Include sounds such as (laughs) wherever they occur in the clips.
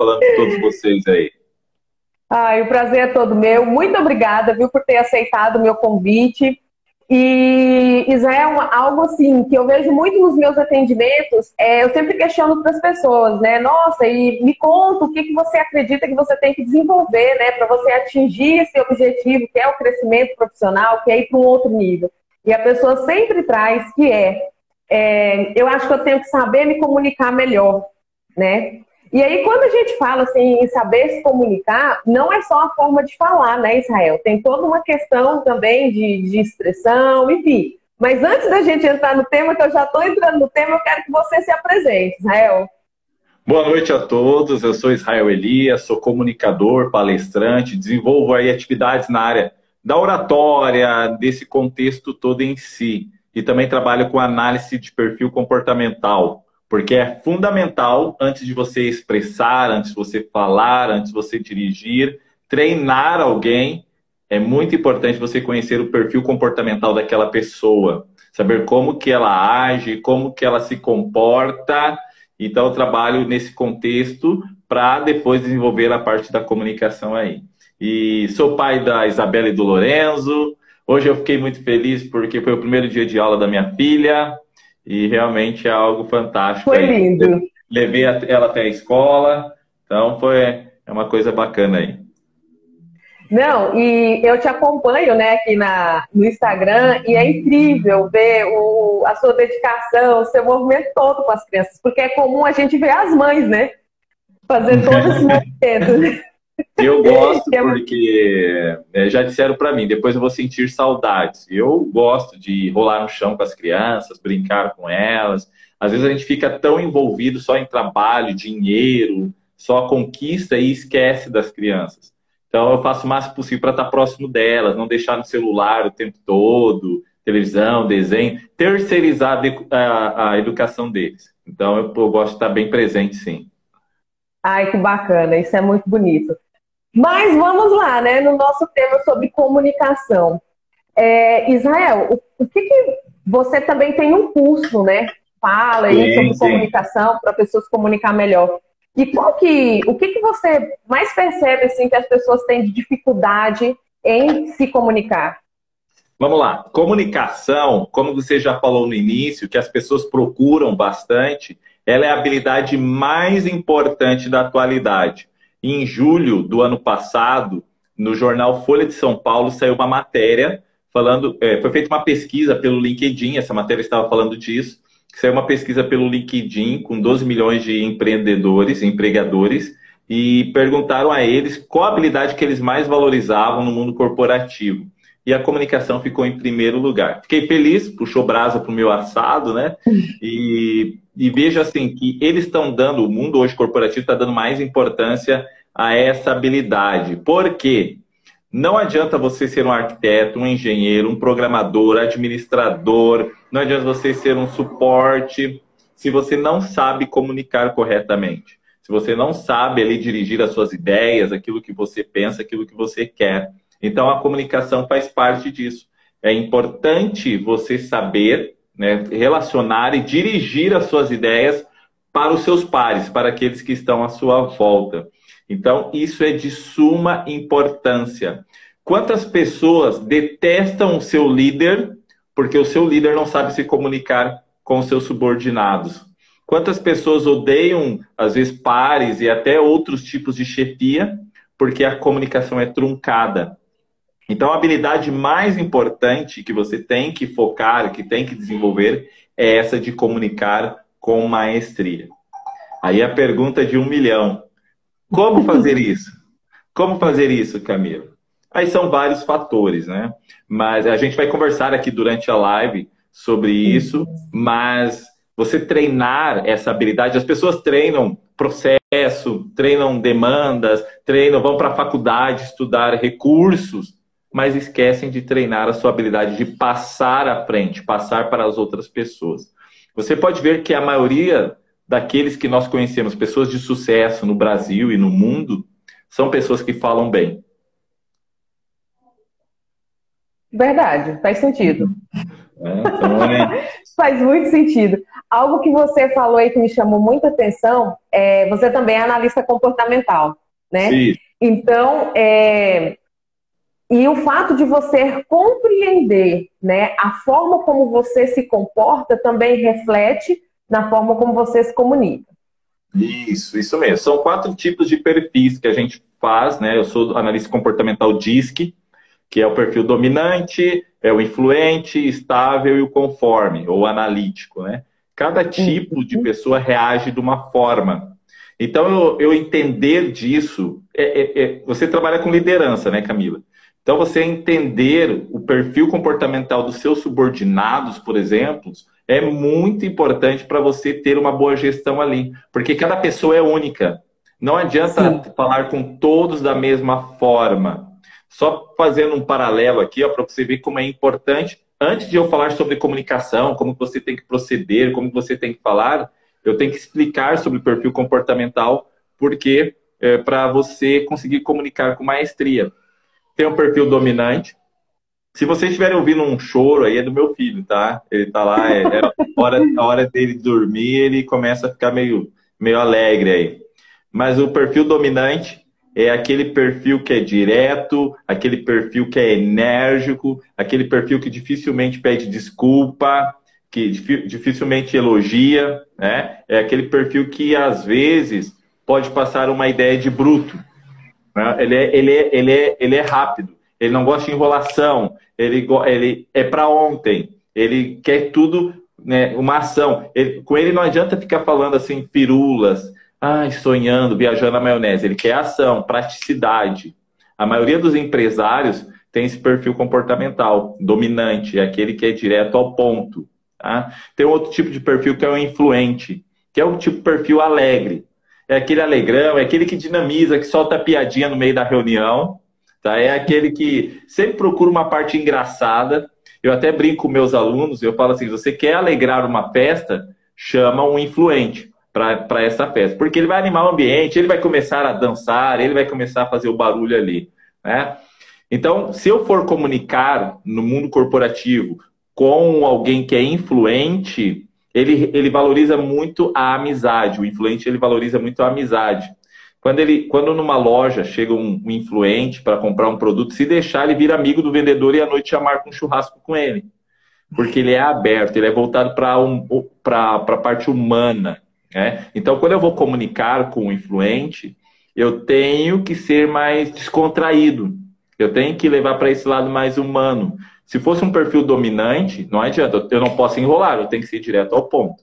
falando com todos vocês aí. Ai, o prazer é todo meu. Muito obrigada, viu, por ter aceitado o meu convite. E Israel, algo assim que eu vejo muito nos meus atendimentos, é, eu sempre questiono para as pessoas, né? Nossa, e me conta o que, que você acredita que você tem que desenvolver, né, para você atingir esse objetivo, que é o crescimento profissional, que é ir para um outro nível. E a pessoa sempre traz que é, é, eu acho que eu tenho que saber me comunicar melhor, né? E aí, quando a gente fala assim, em saber se comunicar, não é só a forma de falar, né, Israel? Tem toda uma questão também de, de expressão, enfim. Mas antes da gente entrar no tema, que eu já estou entrando no tema, eu quero que você se apresente, Israel. Boa noite a todos, eu sou Israel Elias, sou comunicador, palestrante, desenvolvo aí atividades na área da oratória, desse contexto todo em si. E também trabalho com análise de perfil comportamental porque é fundamental, antes de você expressar, antes de você falar, antes de você dirigir, treinar alguém. É muito importante você conhecer o perfil comportamental daquela pessoa, saber como que ela age, como que ela se comporta. Então, eu trabalho nesse contexto para depois desenvolver a parte da comunicação aí. E sou pai da Isabela e do Lorenzo. Hoje eu fiquei muito feliz porque foi o primeiro dia de aula da minha filha e realmente é algo fantástico. Foi lindo. Levei ela até a escola, então foi é uma coisa bacana aí. Não, e eu te acompanho, né, aqui na, no Instagram, e é incrível ver o, a sua dedicação, o seu movimento todo com as crianças, porque é comum a gente ver as mães, né, fazer todo esse (laughs) movimento. Eu (laughs) gosto é porque é, já disseram para mim, depois eu vou sentir saudades. Eu gosto de rolar no chão com as crianças, brincar com elas. Às vezes a gente fica tão envolvido só em trabalho, dinheiro, só conquista e esquece das crianças. Então eu faço o máximo possível para estar próximo delas, não deixar no celular o tempo todo, televisão, desenho, terceirizar a, a educação deles. Então eu, eu gosto de estar bem presente, sim. Ai, que bacana, isso é muito bonito. Mas vamos lá, né, no nosso tema sobre comunicação. É, Israel, o, o que, que, você também tem um curso, né? Fala aí sobre comunicação para pessoas comunicar melhor. E qual que, o que, que você mais percebe assim que as pessoas têm de dificuldade em se comunicar? Vamos lá. Comunicação, como você já falou no início, que as pessoas procuram bastante, ela é a habilidade mais importante da atualidade. Em julho do ano passado, no jornal Folha de São Paulo, saiu uma matéria falando. É, foi feita uma pesquisa pelo LinkedIn, essa matéria estava falando disso. Saiu uma pesquisa pelo LinkedIn com 12 milhões de empreendedores, empregadores, e perguntaram a eles qual a habilidade que eles mais valorizavam no mundo corporativo. E a comunicação ficou em primeiro lugar. Fiquei feliz, puxou brasa para o meu assado, né? (laughs) E e vejo assim que eles estão dando, o mundo hoje corporativo está dando mais importância a essa habilidade. Por quê? Não adianta você ser um arquiteto, um engenheiro, um programador, administrador, não adianta você ser um suporte se você não sabe comunicar corretamente. Se você não sabe ali dirigir as suas ideias, aquilo que você pensa, aquilo que você quer. Então a comunicação faz parte disso. É importante você saber né, relacionar e dirigir as suas ideias para os seus pares, para aqueles que estão à sua volta. Então, isso é de suma importância. Quantas pessoas detestam o seu líder porque o seu líder não sabe se comunicar com os seus subordinados? Quantas pessoas odeiam, às vezes, pares e até outros tipos de chefia porque a comunicação é truncada? Então, a habilidade mais importante que você tem que focar, que tem que desenvolver, é essa de comunicar com maestria. Aí a pergunta de um milhão: como fazer (laughs) isso? Como fazer isso, Camila? Aí são vários fatores, né? Mas a gente vai conversar aqui durante a live sobre isso, mas você treinar essa habilidade, as pessoas treinam processo, treinam demandas, treinam, vão para a faculdade estudar recursos mas esquecem de treinar a sua habilidade de passar à frente, passar para as outras pessoas. Você pode ver que a maioria daqueles que nós conhecemos, pessoas de sucesso no Brasil e no mundo, são pessoas que falam bem. Verdade, faz sentido. É, então, é, (laughs) Faz muito sentido. Algo que você falou aí que me chamou muita atenção, é, você também é analista comportamental, né? Sim. Então, é, e o fato de você compreender né, a forma como você se comporta também reflete na forma como você se comunica. Isso, isso mesmo. São quatro tipos de perfis que a gente faz, né? Eu sou analista comportamental DISC, que é o perfil dominante, é o influente, estável e o conforme, ou analítico, né? Cada tipo de uhum. pessoa reage de uma forma. Então, eu, eu entender disso, é, é, é, você trabalha com liderança, né, Camila? Então, você entender o perfil comportamental dos seus subordinados, por exemplo, é muito importante para você ter uma boa gestão ali, porque cada pessoa é única. Não adianta Sim. falar com todos da mesma forma. Só fazendo um paralelo aqui, para você ver como é importante. Antes de eu falar sobre comunicação, como você tem que proceder, como você tem que falar, eu tenho que explicar sobre o perfil comportamental, porque é, para você conseguir comunicar com maestria. Tem um perfil dominante, se vocês estiverem ouvindo um choro aí, é do meu filho, tá? Ele tá lá, é, é hora, a hora dele dormir, ele começa a ficar meio, meio alegre aí. Mas o perfil dominante é aquele perfil que é direto, aquele perfil que é enérgico, aquele perfil que dificilmente pede desculpa, que dificilmente elogia, né? É aquele perfil que às vezes pode passar uma ideia de bruto. Né? Ele, é, ele, é, ele, é, ele é rápido ele não gosta de enrolação, ele, ele é para ontem, ele quer tudo, né, uma ação. Ele, com ele não adianta ficar falando assim, firulas, ai, sonhando, viajando na maionese. Ele quer ação, praticidade. A maioria dos empresários tem esse perfil comportamental dominante, é aquele que é direto ao ponto. Tá? Tem outro tipo de perfil que é o influente, que é o tipo de perfil alegre. É aquele alegrão, é aquele que dinamiza, que solta piadinha no meio da reunião, Tá? É aquele que sempre procura uma parte engraçada. Eu até brinco com meus alunos, eu falo assim: você quer alegrar uma festa, chama um influente para essa festa, porque ele vai animar o ambiente, ele vai começar a dançar, ele vai começar a fazer o barulho ali. Né? Então, se eu for comunicar no mundo corporativo com alguém que é influente, ele, ele valoriza muito a amizade. O influente ele valoriza muito a amizade. Quando, ele, quando numa loja chega um, um influente para comprar um produto, se deixar, ele vira amigo do vendedor e à noite já marca um churrasco com ele. Porque ele é aberto, ele é voltado para um, a parte humana. Né? Então, quando eu vou comunicar com o influente, eu tenho que ser mais descontraído. Eu tenho que levar para esse lado mais humano. Se fosse um perfil dominante, não adianta, eu não posso enrolar, eu tenho que ser direto ao ponto.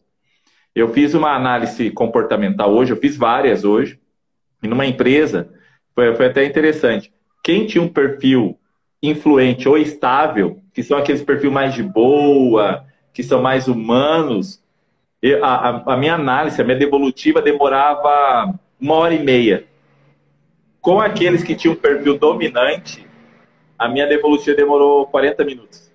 Eu fiz uma análise comportamental hoje, eu fiz várias hoje, e numa empresa, foi, foi até interessante. Quem tinha um perfil influente ou estável, que são aqueles perfis mais de boa, que são mais humanos, eu, a, a, minha análise, a minha devolutiva demorava uma hora e meia. Com aqueles que tinham perfil dominante, a minha devolutiva demorou 40 minutos.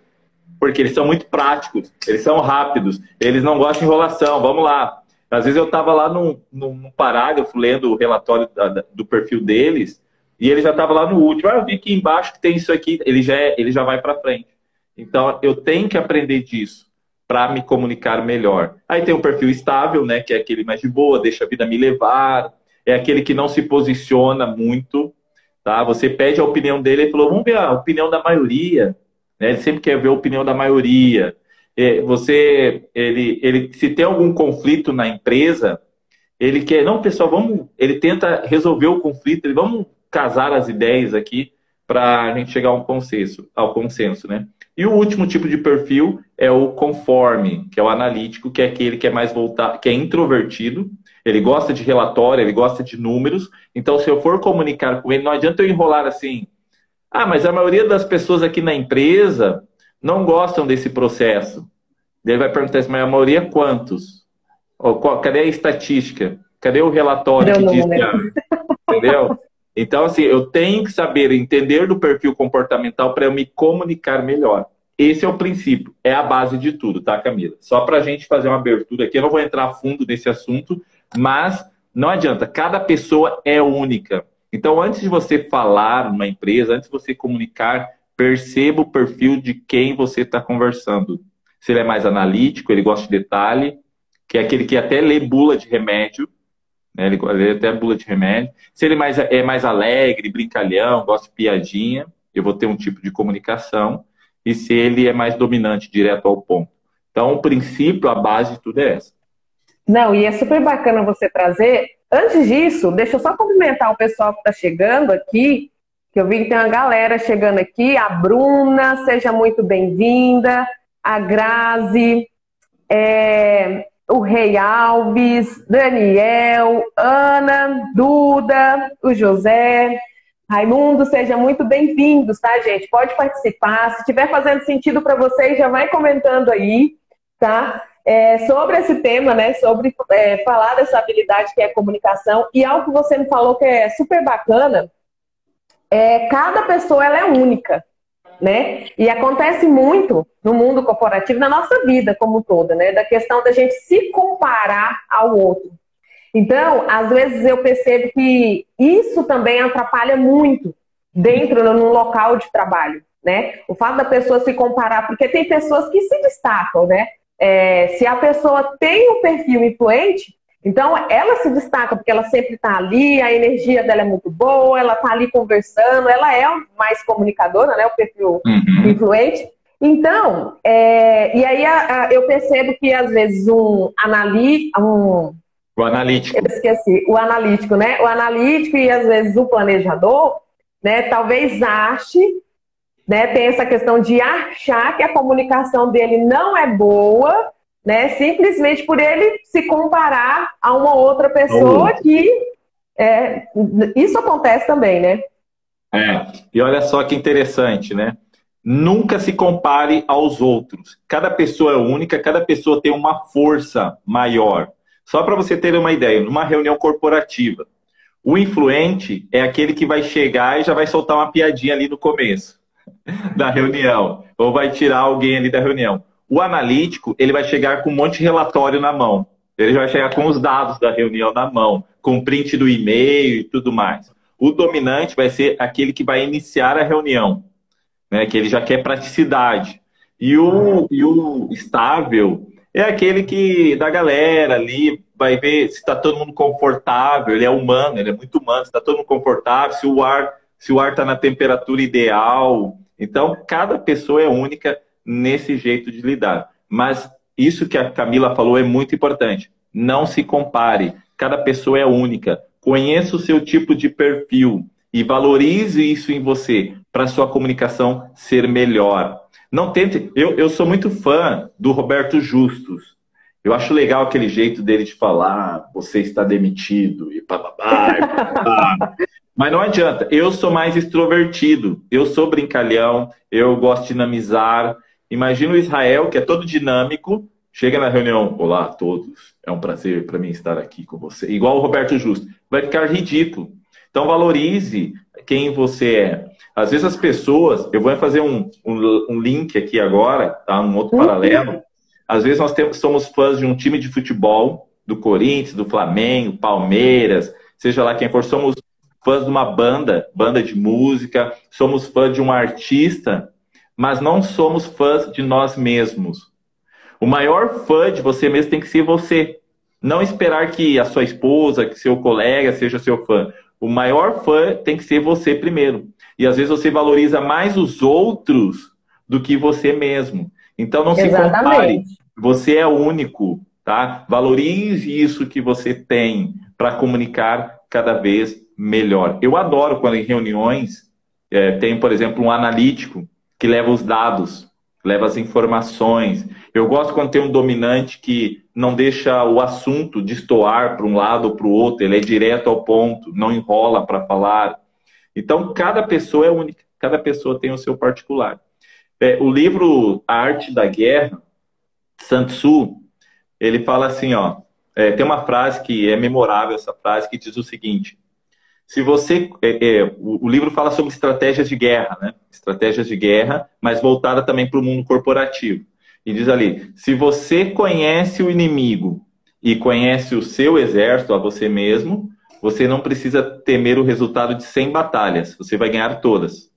Porque eles são muito práticos, eles são rápidos, eles não gostam de enrolação. Vamos lá, às vezes eu estava lá num, num, parágrafo lendo o relatório da, do perfil deles e ele já estava lá no último. Ah, eu vi que embaixo que tem isso aqui, ele já, é, ele já vai para frente. Então eu tenho que aprender disso para me comunicar melhor. Aí tem o perfil estável, né, que é aquele mais de boa, deixa a vida me levar, é aquele que não se posiciona muito, tá? Você pede a opinião dele, ele falou, vamos ver a opinião da maioria, né? Ele sempre quer ver a opinião da maioria. É, você, ele, ele, se tem algum conflito na empresa, ele quer, não, pessoal, vamos, ele tenta resolver o conflito, ele, vamos casar as ideias aqui para a gente chegar a um consenso, ao consenso, né? E o último tipo de perfil é o conforme, que é o analítico, que é aquele que é mais voltado, que é introvertido, ele gosta de relatório, ele gosta de números. Então, se eu for comunicar com ele, não adianta eu enrolar assim. Ah, mas a maioria das pessoas aqui na empresa não gostam desse processo. Ele vai perguntar assim, mas a maioria quantos? Ou, qual, cadê a estatística? Cadê o relatório que diz que... Entendeu? Então, assim, eu tenho que saber entender do perfil comportamental para eu me comunicar melhor. Esse é o princípio, é a base de tudo, tá, Camila? Só para a gente fazer uma abertura aqui, eu não vou entrar a fundo nesse assunto, mas não adianta, cada pessoa é única. Então, antes de você falar numa empresa, antes de você comunicar, perceba o perfil de quem você está conversando. se ele é mais analítico, ele gosta de detalhe, que é aquele que até lê bula de remédio, né? ele lê até bula de remédio. Se ele é mais, é mais alegre, brincalhão, gosta de piadinha, eu vou ter um tipo de comunicação. E se ele é mais dominante, direto ao ponto. Então, o princípio, a base de tudo é essa. Não, e é super bacana você trazer. Antes disso, deixa eu só cumprimentar o pessoal que está chegando aqui, que eu vi que tem uma galera chegando aqui. A Bruna, seja muito bem-vinda. A Grazi, é, o Rei Alves, Daniel, Ana, Duda, o José, Raimundo, sejam muito bem-vindos, tá, gente? Pode participar. Se estiver fazendo sentido para vocês, já vai comentando aí, tá? É, sobre esse tema, né? Sobre é, falar dessa habilidade que é comunicação. E algo que você me falou que é super bacana, é cada pessoa ela é única né? E acontece muito no mundo corporativo, na nossa vida como toda, né? Da questão da gente se comparar ao outro. Então, às vezes eu percebo que isso também atrapalha muito dentro no local de trabalho, né? O fato da pessoa se comparar, porque tem pessoas que se destacam, né? É, se a pessoa tem um perfil influente, então, ela se destaca porque ela sempre está ali, a energia dela é muito boa, ela está ali conversando, ela é mais comunicadora, né? O perfil uhum. influente. Então, é, e aí a, a, eu percebo que às vezes um analista. Um, o analítico. Eu esqueci, o analítico, né? O analítico e às vezes o planejador, né? Talvez ache, né? Tem essa questão de achar que a comunicação dele não é boa né? Simplesmente por ele se comparar a uma outra pessoa que é, isso acontece também, né? É. E olha só que interessante, né? Nunca se compare aos outros. Cada pessoa é única, cada pessoa tem uma força maior. Só para você ter uma ideia, numa reunião corporativa, o influente é aquele que vai chegar e já vai soltar uma piadinha ali no começo (laughs) da reunião, ou vai tirar alguém ali da reunião. O analítico, ele vai chegar com um monte de relatório na mão. Ele vai chegar com os dados da reunião na mão, com print do e-mail e tudo mais. O dominante vai ser aquele que vai iniciar a reunião, né? que ele já quer praticidade. E o, e o estável é aquele que, da galera ali, vai ver se está todo mundo confortável, ele é humano, ele é muito humano, se está todo mundo confortável, se o ar se o ar está na temperatura ideal. Então, cada pessoa é única nesse jeito de lidar. Mas isso que a Camila falou é muito importante. Não se compare. Cada pessoa é única. Conheça o seu tipo de perfil e valorize isso em você para sua comunicação ser melhor. Não tente. Eu, eu sou muito fã do Roberto Justus. Eu acho legal aquele jeito dele de falar, você está demitido e bababá. (laughs) Mas não adianta. Eu sou mais extrovertido. Eu sou brincalhão. Eu gosto de dinamizar. Imagina o Israel, que é todo dinâmico, chega na reunião, olá a todos, é um prazer para mim estar aqui com você. Igual o Roberto Justo, vai ficar ridículo. Então valorize quem você é. Às vezes as pessoas, eu vou fazer um, um, um link aqui agora, tá? um outro uhum. paralelo. Às vezes nós temos, somos fãs de um time de futebol, do Corinthians, do Flamengo, Palmeiras, seja lá quem for, somos fãs de uma banda, banda de música, somos fãs de um artista, mas não somos fãs de nós mesmos. O maior fã de você mesmo tem que ser você. Não esperar que a sua esposa, que seu colega seja seu fã. O maior fã tem que ser você primeiro. E às vezes você valoriza mais os outros do que você mesmo. Então não Exatamente. se compare. Você é único, tá? Valorize isso que você tem para comunicar cada vez melhor. Eu adoro quando em reuniões é, tem, por exemplo, um analítico que leva os dados, leva as informações. Eu gosto quando tem um dominante que não deixa o assunto destoar para um lado ou para o outro, ele é direto ao ponto, não enrola para falar. Então, cada pessoa é única, cada pessoa tem o seu particular. É, o livro A Arte da Guerra, Sun Tzu, ele fala assim, ó, é, tem uma frase que é memorável, essa frase, que diz o seguinte, se você. É, é, o, o, livro fala sobre estratégias de guerra, né? Estratégias de guerra, mas voltada também para o mundo corporativo. E diz ali: se você conhece o inimigo e conhece o seu exército, a você mesmo, você não precisa temer o resultado de 100 batalhas, você vai ganhar todas.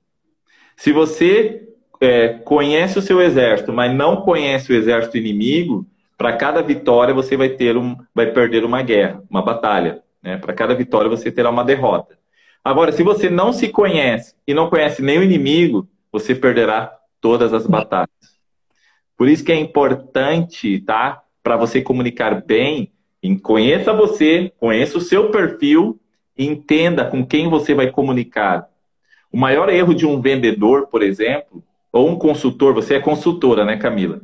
Se você é, conhece o seu exército, mas não conhece o exército inimigo, para cada vitória você vai ter um, vai perder uma guerra, uma batalha. Né? Para cada vitória você terá uma derrota. Agora, se você não se conhece e não conhece nem o inimigo, você perderá todas as batalhas. Por isso que é importante, tá? Para você comunicar bem, conheça você, conheça o seu perfil, entenda com quem você vai comunicar. O maior erro de um vendedor, por exemplo, ou um consultor, você é consultora, né, Camila?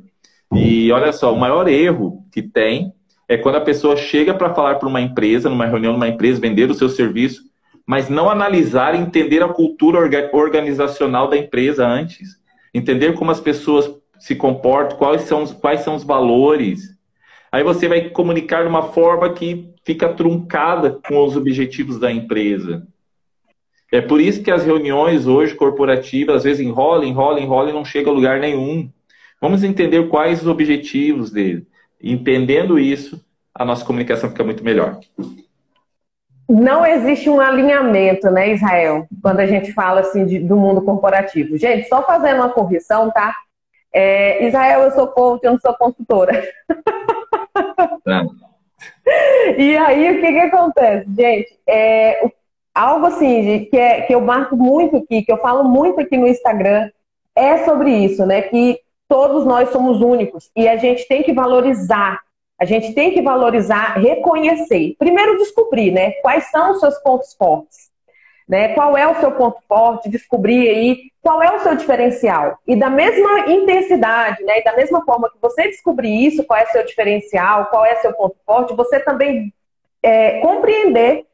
E olha só, o maior erro que tem é quando a pessoa chega para falar para uma empresa, numa reunião numa empresa, vender o seu serviço, mas não analisar e entender a cultura organizacional da empresa antes. Entender como as pessoas se comportam, quais são, os, quais são os valores. Aí você vai comunicar de uma forma que fica truncada com os objetivos da empresa. É por isso que as reuniões hoje corporativas às vezes enrolam, enrolam, enrolam e não chega a lugar nenhum. Vamos entender quais os objetivos dele. Entendendo isso, a nossa comunicação fica muito melhor. Não existe um alinhamento, né, Israel, quando a gente fala assim de, do mundo corporativo. Gente, só fazendo uma correção, tá? É, Israel, eu sou coach, eu não sou consultora. e aí, o que, que acontece? Gente, é, algo assim de, que, é, que eu marco muito aqui, que eu falo muito aqui no Instagram, é sobre isso, né? Que todos nós somos únicos e a gente tem que valorizar, a gente tem que valorizar, reconhecer. Primeiro descobrir, né? Quais são os seus pontos fortes, né? Qual é o seu ponto forte? Descobrir aí qual é o seu diferencial. E da mesma intensidade, né? E da mesma forma que você descobrir isso, qual é o seu diferencial, qual é o seu ponto forte, você também é, compreender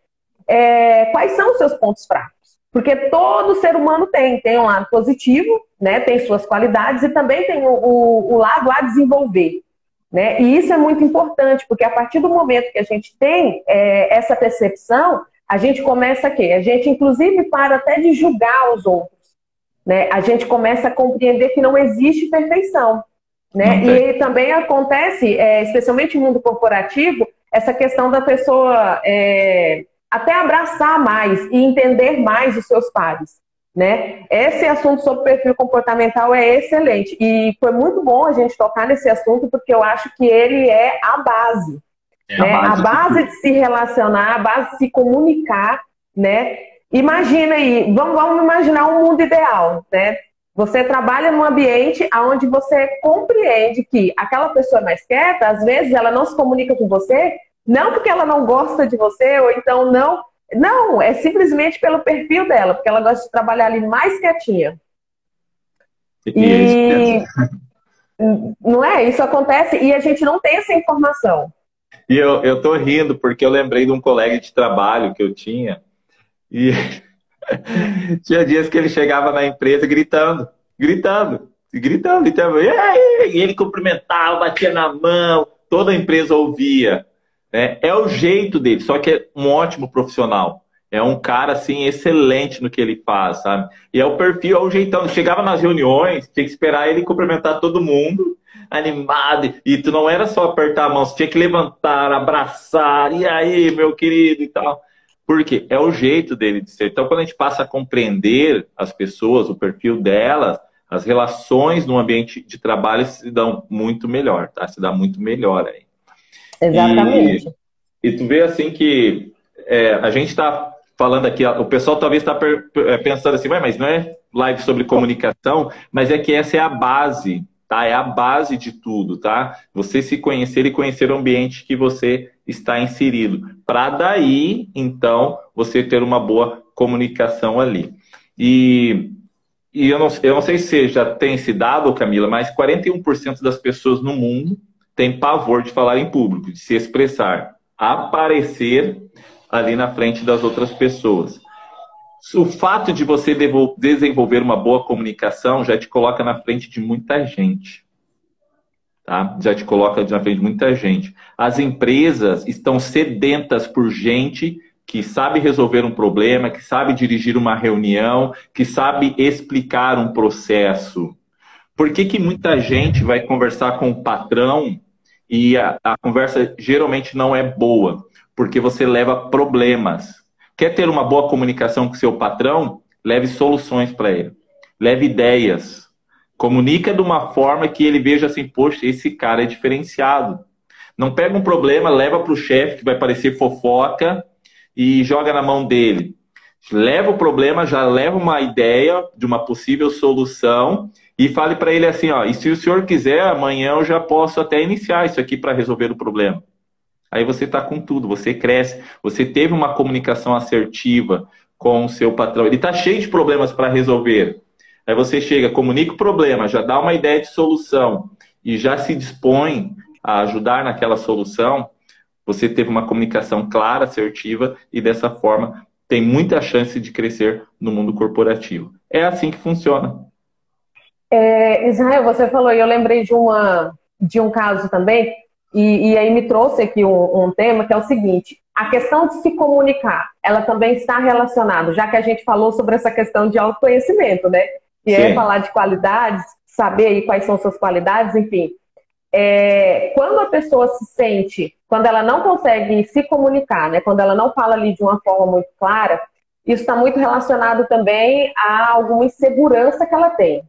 é, quais são os seus pontos fracos. Porque todo ser humano tem, tem um lado positivo, né, tem suas qualidades e também tem o, o, o lado a desenvolver. Né? E isso é muito importante, porque a partir do momento que a gente tem é, essa percepção, a gente começa a quê? A gente, inclusive, para até de julgar os outros. Né? A gente começa a compreender que não existe perfeição. Né? E também acontece, é, especialmente no mundo corporativo, essa questão da pessoa é, até abraçar mais e entender mais os seus pares. Né? Esse assunto sobre perfil comportamental é excelente e foi muito bom a gente tocar nesse assunto porque eu acho que ele é a base, é né? a, base. a base de se relacionar, a base de se comunicar, né? Imagina aí, vamos, vamos imaginar um mundo ideal, né? Você trabalha num ambiente onde você compreende que aquela pessoa mais quieta, às vezes ela não se comunica com você não porque ela não gosta de você, ou então não. Não, é simplesmente pelo perfil dela, porque ela gosta de trabalhar ali mais quietinha. E, não é? Isso acontece e a gente não tem essa informação. E eu, eu tô rindo porque eu lembrei de um colega de trabalho que eu tinha e (laughs) tinha dias que ele chegava na empresa gritando, gritando, gritando, gritando. E ele cumprimentava, batia na mão, toda a empresa ouvia. É, é o jeito dele, só que é um ótimo profissional. É um cara, assim, excelente no que ele faz, sabe? E é o perfil, é o jeitão. Chegava nas reuniões, tinha que esperar ele cumprimentar todo mundo, animado. E tu não era só apertar a mão, você tinha que levantar, abraçar. E aí, meu querido e tal. Porque é o jeito dele de ser. Então, quando a gente passa a compreender as pessoas, o perfil delas, as relações no ambiente de trabalho se dão muito melhor, tá? Se dá muito melhor aí. Exatamente. E, e tu vê assim que é, a gente está falando aqui, o pessoal talvez está é, pensando assim, mas não é live sobre comunicação, mas é que essa é a base, tá? É a base de tudo, tá? Você se conhecer e conhecer o ambiente que você está inserido. Para daí, então, você ter uma boa comunicação ali. E, e eu, não, eu não sei se já tem se dado, Camila, mas 41% das pessoas no mundo tem pavor de falar em público, de se expressar, aparecer ali na frente das outras pessoas. O fato de você desenvolver uma boa comunicação já te coloca na frente de muita gente. Tá? Já te coloca na frente de muita gente. As empresas estão sedentas por gente que sabe resolver um problema, que sabe dirigir uma reunião, que sabe explicar um processo. Por que, que muita gente vai conversar com o patrão e a, a conversa geralmente não é boa, porque você leva problemas. Quer ter uma boa comunicação com seu patrão? Leve soluções para ele. Leve ideias. Comunica de uma forma que ele veja assim, poxa, esse cara é diferenciado. Não pega um problema, leva para o chefe, que vai parecer fofoca, e joga na mão dele. Leva o problema, já leva uma ideia de uma possível solução e fale para ele assim, ó, e se o senhor quiser, amanhã eu já posso até iniciar isso aqui para resolver o problema. Aí você está com tudo, você cresce, você teve uma comunicação assertiva com o seu patrão, ele está cheio de problemas para resolver. Aí você chega, comunica o problema, já dá uma ideia de solução e já se dispõe a ajudar naquela solução, você teve uma comunicação clara, assertiva e dessa forma tem muita chance de crescer no mundo corporativo. É assim que funciona. É, Israel, você falou, e eu lembrei de, uma, de um caso também, e, e aí me trouxe aqui um, um, tema que é o seguinte: a questão de se comunicar, ela também está relacionada, já que a gente falou sobre essa questão de autoconhecimento, né? E é falar de qualidades, saber aí quais são suas qualidades, enfim. É, quando a pessoa se sente, quando ela não consegue se comunicar, né? Quando ela não fala ali de uma forma muito clara, isso está muito relacionado também a alguma insegurança que ela tem.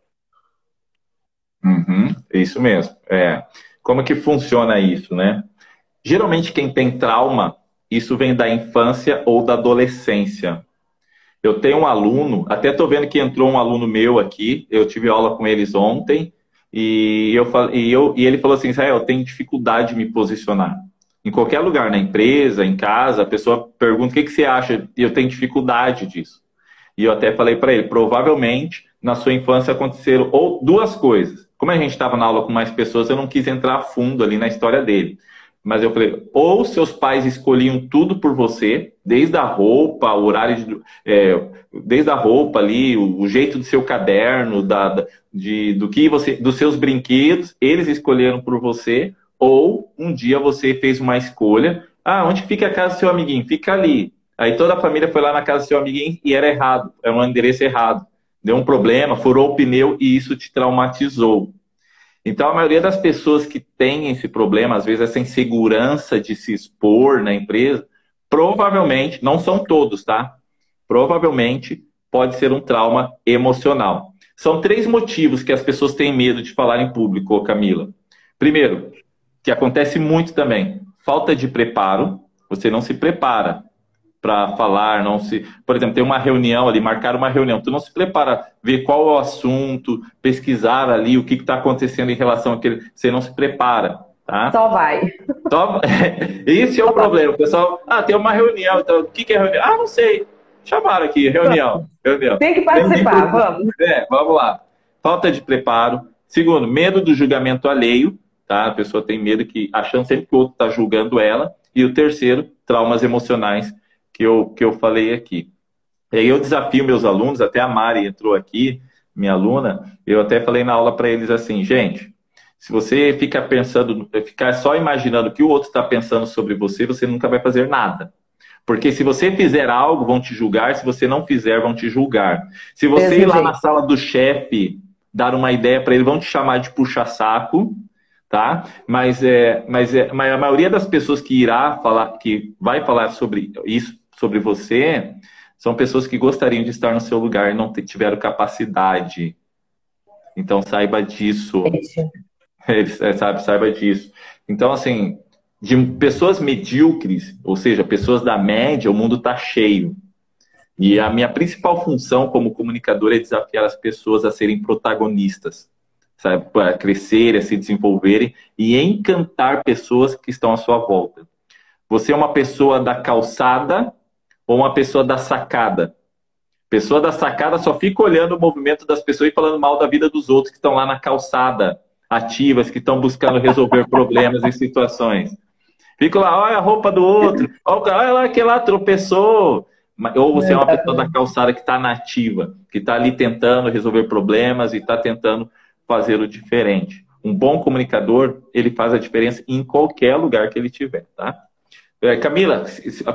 Uhum, isso mesmo. É. Como que funciona isso, né? Geralmente quem tem trauma, isso vem da infância ou da adolescência. Eu tenho um aluno, até estou vendo que entrou um aluno meu aqui, eu tive aula com eles ontem, e, eu, e, eu, e ele falou assim, Israel, eu tenho dificuldade de me posicionar. Em qualquer lugar, na empresa, em casa, a pessoa pergunta o que, que você acha, e eu tenho dificuldade disso. E eu até falei para ele, provavelmente na sua infância aconteceram ou duas coisas. Como a gente estava na aula com mais pessoas, eu não quis entrar fundo ali na história dele. Mas eu falei, ou seus pais escolhiam tudo por você, desde a roupa, o horário de, é, desde a roupa ali, o, o, jeito do seu caderno, da, de, do que você, dos seus brinquedos, eles escolheram por você, ou um dia você fez uma escolha, ah, onde fica a casa do seu amiguinho? Fica ali. Aí toda a família foi lá na casa do seu amiguinho e era errado, era um endereço errado deu um problema, furou o pneu e isso te traumatizou. Então, a maioria das pessoas que têm esse problema, às vezes essa insegurança de se expor na empresa, provavelmente, não são todos, tá? Provavelmente pode ser um trauma emocional. São três motivos que as pessoas têm medo de falar em público, Camila. Primeiro, que acontece muito também, falta de preparo, você não se prepara para falar, não se. Por exemplo, tem uma reunião ali, marcar uma reunião. Tu não se prepara, ver qual é o assunto, pesquisar ali o que está acontecendo em relação àquele. Você não se prepara. Tá? Só vai. Só... (laughs) Esse é o problema. O pessoal, ah, tem uma reunião. Então, o que, que é reunião? Ah, não sei. Chamaram aqui, reunião. reunião. Tem que participar, vamos. É, vamos lá. Falta de preparo. Segundo, medo do julgamento alheio. Tá? A pessoa tem medo que, achando sempre que o outro está julgando ela. E o terceiro, traumas emocionais que eu, que eu falei aqui. E aí eu desafio meus alunos, até a Mari entrou aqui, minha aluna, eu até falei na aula para eles assim, gente, se você ficar pensando, ficar só imaginando o que o outro está pensando sobre você, você nunca vai fazer nada. Porque se você fizer algo, vão te julgar, se você não fizer, vão te julgar. Se você ir lá na sala do chefe dar uma ideia para ele, vão te chamar de puxa-saco, tá? Mas, é, mas, é, mas a maioria das pessoas que irá falar, que vai falar sobre isso, sobre você são pessoas que gostariam de estar no seu lugar e não tiveram capacidade. Então saiba disso. Eles, é, sabe, saiba disso. Então, assim, de pessoas medíocres, ou seja, pessoas da média, o mundo está cheio. E a minha principal função como comunicador é desafiar as pessoas a serem protagonistas, sabe, para crescerem, a se desenvolverem e encantar pessoas que estão à sua volta. Você é uma pessoa da calçada ou uma pessoa da sacada? Pessoa da sacada só fica olhando o movimento das pessoas e falando mal da vida dos outros que estão lá na calçada, ativas, que estão buscando resolver (laughs) problemas e situações. Fica lá, olha a roupa do outro, olha lá que lá tropeçou. Ou você é uma pessoa da calçada que está nativa, que está ali tentando resolver problemas e está tentando fazer o diferente. Um bom comunicador, ele faz a diferença em qualquer lugar que ele tiver, tá? É, Camila,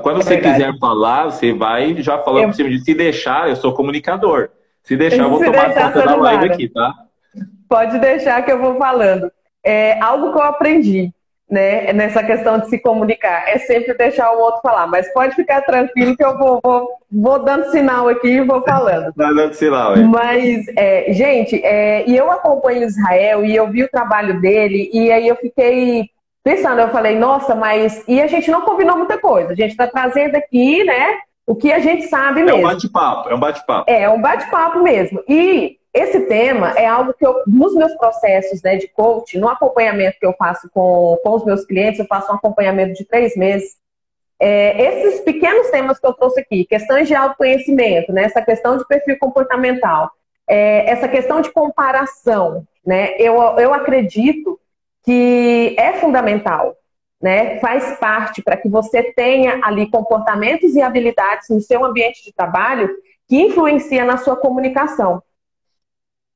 quando é você quiser falar, você vai já falando eu... por cima de se deixar, eu sou comunicador. Se deixar, eu vou tomar conta da live aqui, tá? Pode deixar que eu vou falando. É algo que eu aprendi. né, nessa questão de se comunicar. É sempre deixar o outro falar. Mas pode ficar tranquilo que eu vou, vou, vou dando sinal aqui e vou falando. (laughs) Tá dando sinal, hein? Mas, é, gente, é, e eu acompanho Israel e eu vi o trabalho dele, e aí eu fiquei pensando, eu falei, nossa, mas. E a gente não combinou muita coisa. A gente está trazendo aqui, né? O que a gente sabe mesmo. É um bate-papo, é um bate-papo. É, é um bate-papo mesmo. E esse tema é algo que eu, nos meus processos né, de coaching, no acompanhamento que eu faço com, com os meus clientes, eu faço um acompanhamento de três meses. É, esses pequenos temas que eu trouxe aqui, questões de autoconhecimento, né, essa questão de perfil comportamental, é, essa questão de comparação, né, eu, eu acredito que é fundamental, né, faz parte para que você tenha ali comportamentos e habilidades no seu ambiente de trabalho que influencia na sua comunicação.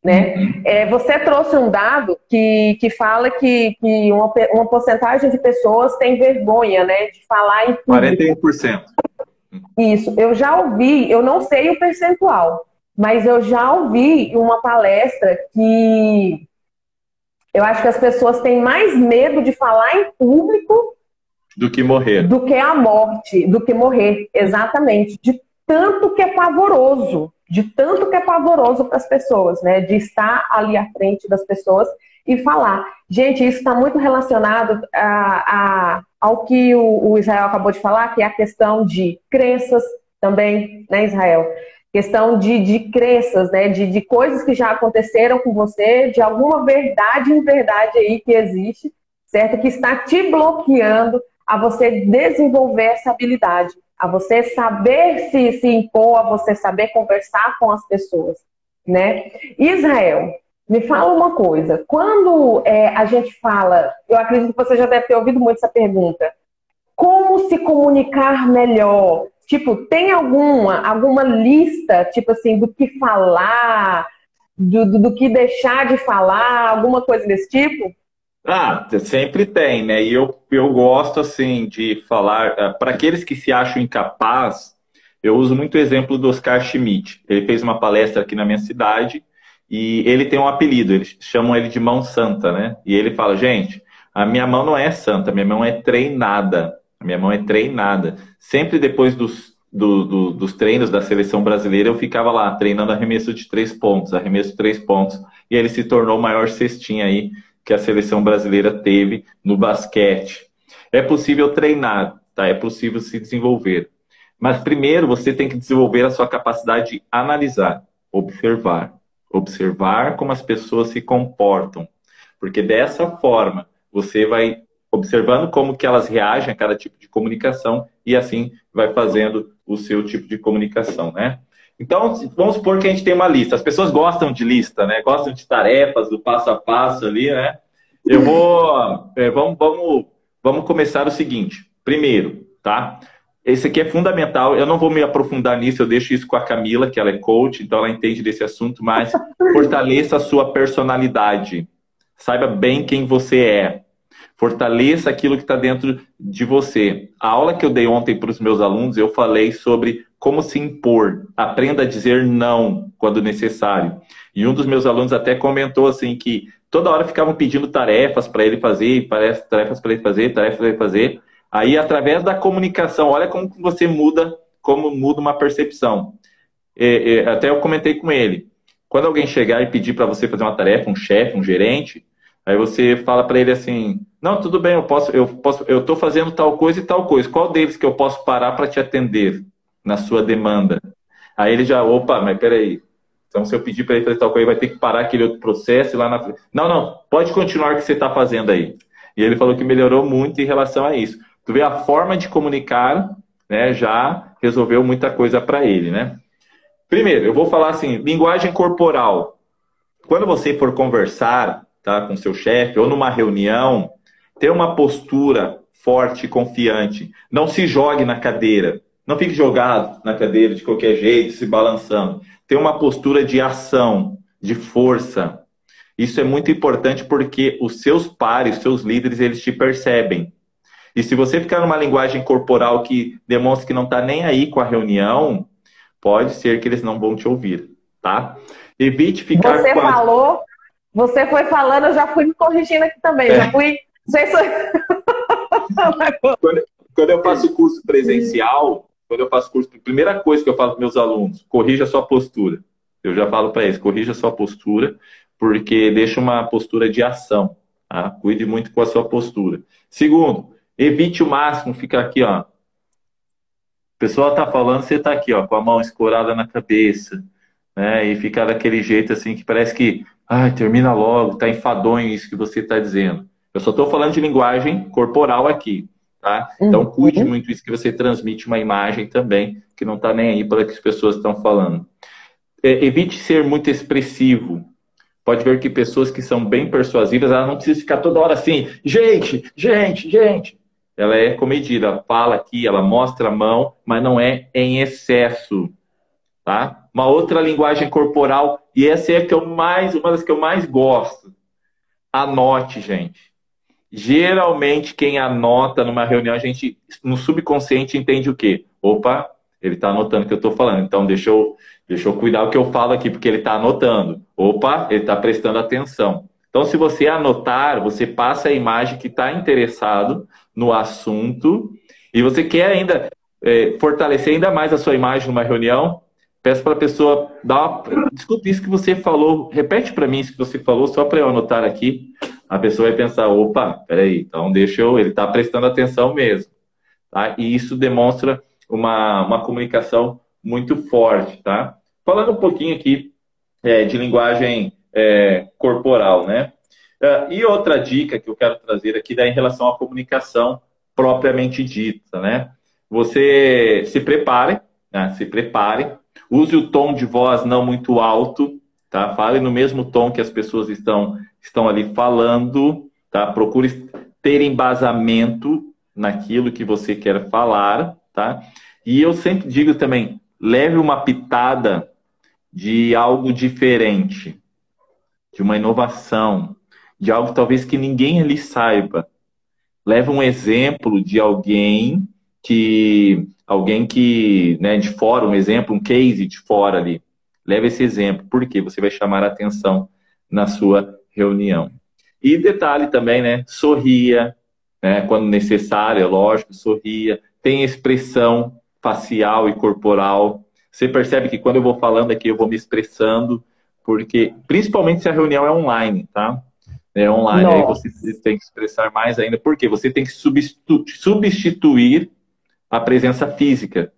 Né? Uhum. É, você trouxe um dado que, que fala que, que uma, uma porcentagem de pessoas tem vergonha né, de falar em público. 41%. Isso, eu já ouvi, eu não sei o percentual, mas eu já ouvi uma palestra que eu acho que as pessoas têm mais medo de falar em público do que morrer. Do que a morte, do que morrer, exatamente. De tanto que é pavoroso de tanto que é pavoroso para as pessoas, né? De estar ali à frente das pessoas e falar. Gente, isso está muito relacionado a, a, ao que o, o, Israel acabou de falar, que é a questão de crenças também, né, Israel? Questão de, de crenças, né? De, de coisas que já aconteceram com você, de alguma verdade em verdade aí que existe, certo? Que está te bloqueando a você desenvolver essa habilidade a você saber se, se impor, a você saber conversar com as pessoas, né? Israel, me fala uma coisa. Quando é, a gente fala, eu acredito que você já deve ter ouvido muito essa pergunta. Como se comunicar melhor? Tipo, tem alguma, alguma lista, tipo assim, do que falar, do, do, do que deixar de falar, alguma coisa desse tipo? Ah, sempre tem, né? E eu, eu gosto, assim, de falar. Ah, Para aqueles que se acham incapazes, eu uso muito o exemplo do Oscar Schmidt. Ele fez uma palestra aqui na minha cidade e ele tem um apelido, eles chamam ele de mão santa, né? E ele fala: gente, a minha mão não é santa, minha mão é treinada. A minha mão é treinada. Sempre depois dos, do, do, dos treinos da seleção brasileira, eu ficava lá treinando arremesso de três pontos, arremesso três pontos. E ele se tornou o maior cestinha aí que a seleção brasileira teve no basquete. É possível treinar, tá? É possível se desenvolver. Mas primeiro você tem que desenvolver a sua capacidade de analisar, observar. Observar como as pessoas se comportam. Porque dessa forma você vai observando como que elas reagem a cada tipo de comunicação e assim vai fazendo o seu tipo de comunicação, né? Então, vamos supor que a gente tem uma lista. As pessoas gostam de lista, né? Gostam de tarefas, do passo a passo ali, né? Eu vou. É, vamos, vamos, vamos começar o seguinte. Primeiro, tá? Esse aqui é fundamental. Eu não vou me aprofundar nisso, eu deixo isso com a Camila, que ela é coach, então ela entende desse assunto, mas fortaleça a sua personalidade. Saiba bem quem você é. Fortaleça aquilo que está dentro de você. A aula que eu dei ontem para os meus alunos, eu falei sobre como se impor. Aprenda a dizer não quando necessário. E um dos meus alunos até comentou assim que toda hora ficavam pedindo tarefas para ele fazer, tarefas para ele fazer, tarefas para ele fazer. Aí, através da comunicação, olha como você muda, como muda uma percepção. É, é, até eu comentei com ele. Quando alguém chegar e pedir para você fazer uma tarefa, um chefe, um gerente, aí você fala para ele assim: não, tudo bem, eu posso, eu posso, eu estou fazendo tal coisa e tal coisa. Qual deles que eu posso parar para te atender? na sua demanda. Aí ele já, opa, mas peraí. Então, se eu pedir para ele fazer tal coisa, vai ter que parar aquele outro processo lá na frente. Não, não, pode continuar o que você está fazendo aí. E ele falou que melhorou muito em relação a isso. Tu vê a forma de comunicar, né, já resolveu muita coisa para ele, né? Primeiro, eu vou falar assim, linguagem corporal. Quando você for conversar, tá, com seu chefe ou numa reunião, ter uma postura forte e confiante. Não se jogue na cadeira. Não fique jogado na cadeira de qualquer jeito, se balançando. Tenha uma postura de ação, de força. Isso é muito importante porque os seus pares, os seus líderes, eles te percebem. E se você ficar numa linguagem corporal que demonstra que não está nem aí com a reunião, pode ser que eles não vão te ouvir, tá? Evite ficar. Você falou, você foi falando, eu já fui me corrigindo aqui também. É. Já fui. Quando, quando eu faço curso presencial, quando eu faço curso, primeira coisa que eu falo para meus alunos, corrija sua postura. Eu já falo para eles, corrija sua postura, porque deixa uma postura de ação. Tá? Cuide muito com a sua postura. Segundo, evite o máximo ficar aqui, ó. O pessoal tá falando, você tá aqui, ó, com a mão escorada na cabeça, né? E ficar daquele jeito assim que parece que, ai, termina logo, tá enfadonho isso que você tá dizendo. Eu só estou falando de linguagem corporal aqui, tá? Então uhum. cuide muito isso que você transmite uma imagem também, que não está nem aí para que as pessoas estão falando. É, evite ser muito expressivo, pode ver que pessoas que são bem persuasivas, ela não precisa ficar toda hora assim, gente, gente, gente. Ela é comedida, ela fala aqui, ela mostra a mão, mas não é em excesso, tá? Uma outra linguagem corporal, e essa é a que eu mais, uma das que eu mais gosto. Anote, gente. Geralmente, quem anota numa reunião, a gente, no subconsciente, entende o quê? Opa, ele está anotando o que eu estou falando, então deixa eu, deixa eu cuidar o que eu falo aqui, porque ele está anotando. Opa, ele está prestando atenção. Então, se você anotar, você passa a imagem que está interessado no assunto e você quer ainda é, fortalecer ainda mais a sua imagem numa reunião, peço para a pessoa dar uma... Desculpe isso que você falou, repete para mim isso que você falou, só para eu anotar aqui. A pessoa vai pensar, opa, peraí, então deixa eu... Ele está prestando atenção mesmo. Tá? E isso demonstra uma, uma comunicação muito forte, tá? Falando um pouquinho aqui é, de linguagem é, corporal, né? Uh, e outra dica que eu quero trazer aqui é em relação à comunicação propriamente dita, né? Você se prepare, né? se prepare, use o tom de voz não muito alto, tá? Fale no mesmo tom que as pessoas estão, estão ali falando, tá? Procure ter embasamento naquilo que você quer falar, tá? E eu sempre digo também, leve uma pitada de algo diferente, de uma inovação, de algo talvez que ninguém ali saiba. Leve um exemplo de alguém que alguém que, né, de fora, um exemplo, um case de fora ali. Leve esse exemplo, porque você vai chamar a atenção na sua reunião. E detalhe também, né? Sorria, né? Quando necessário, é lógico, sorria. Tem expressão facial e corporal. Você percebe que quando eu vou falando aqui, eu vou me expressando, porque principalmente se a reunião é online, tá? É online, Nossa. aí você tem que expressar mais ainda, porque você tem que substituir a presença física.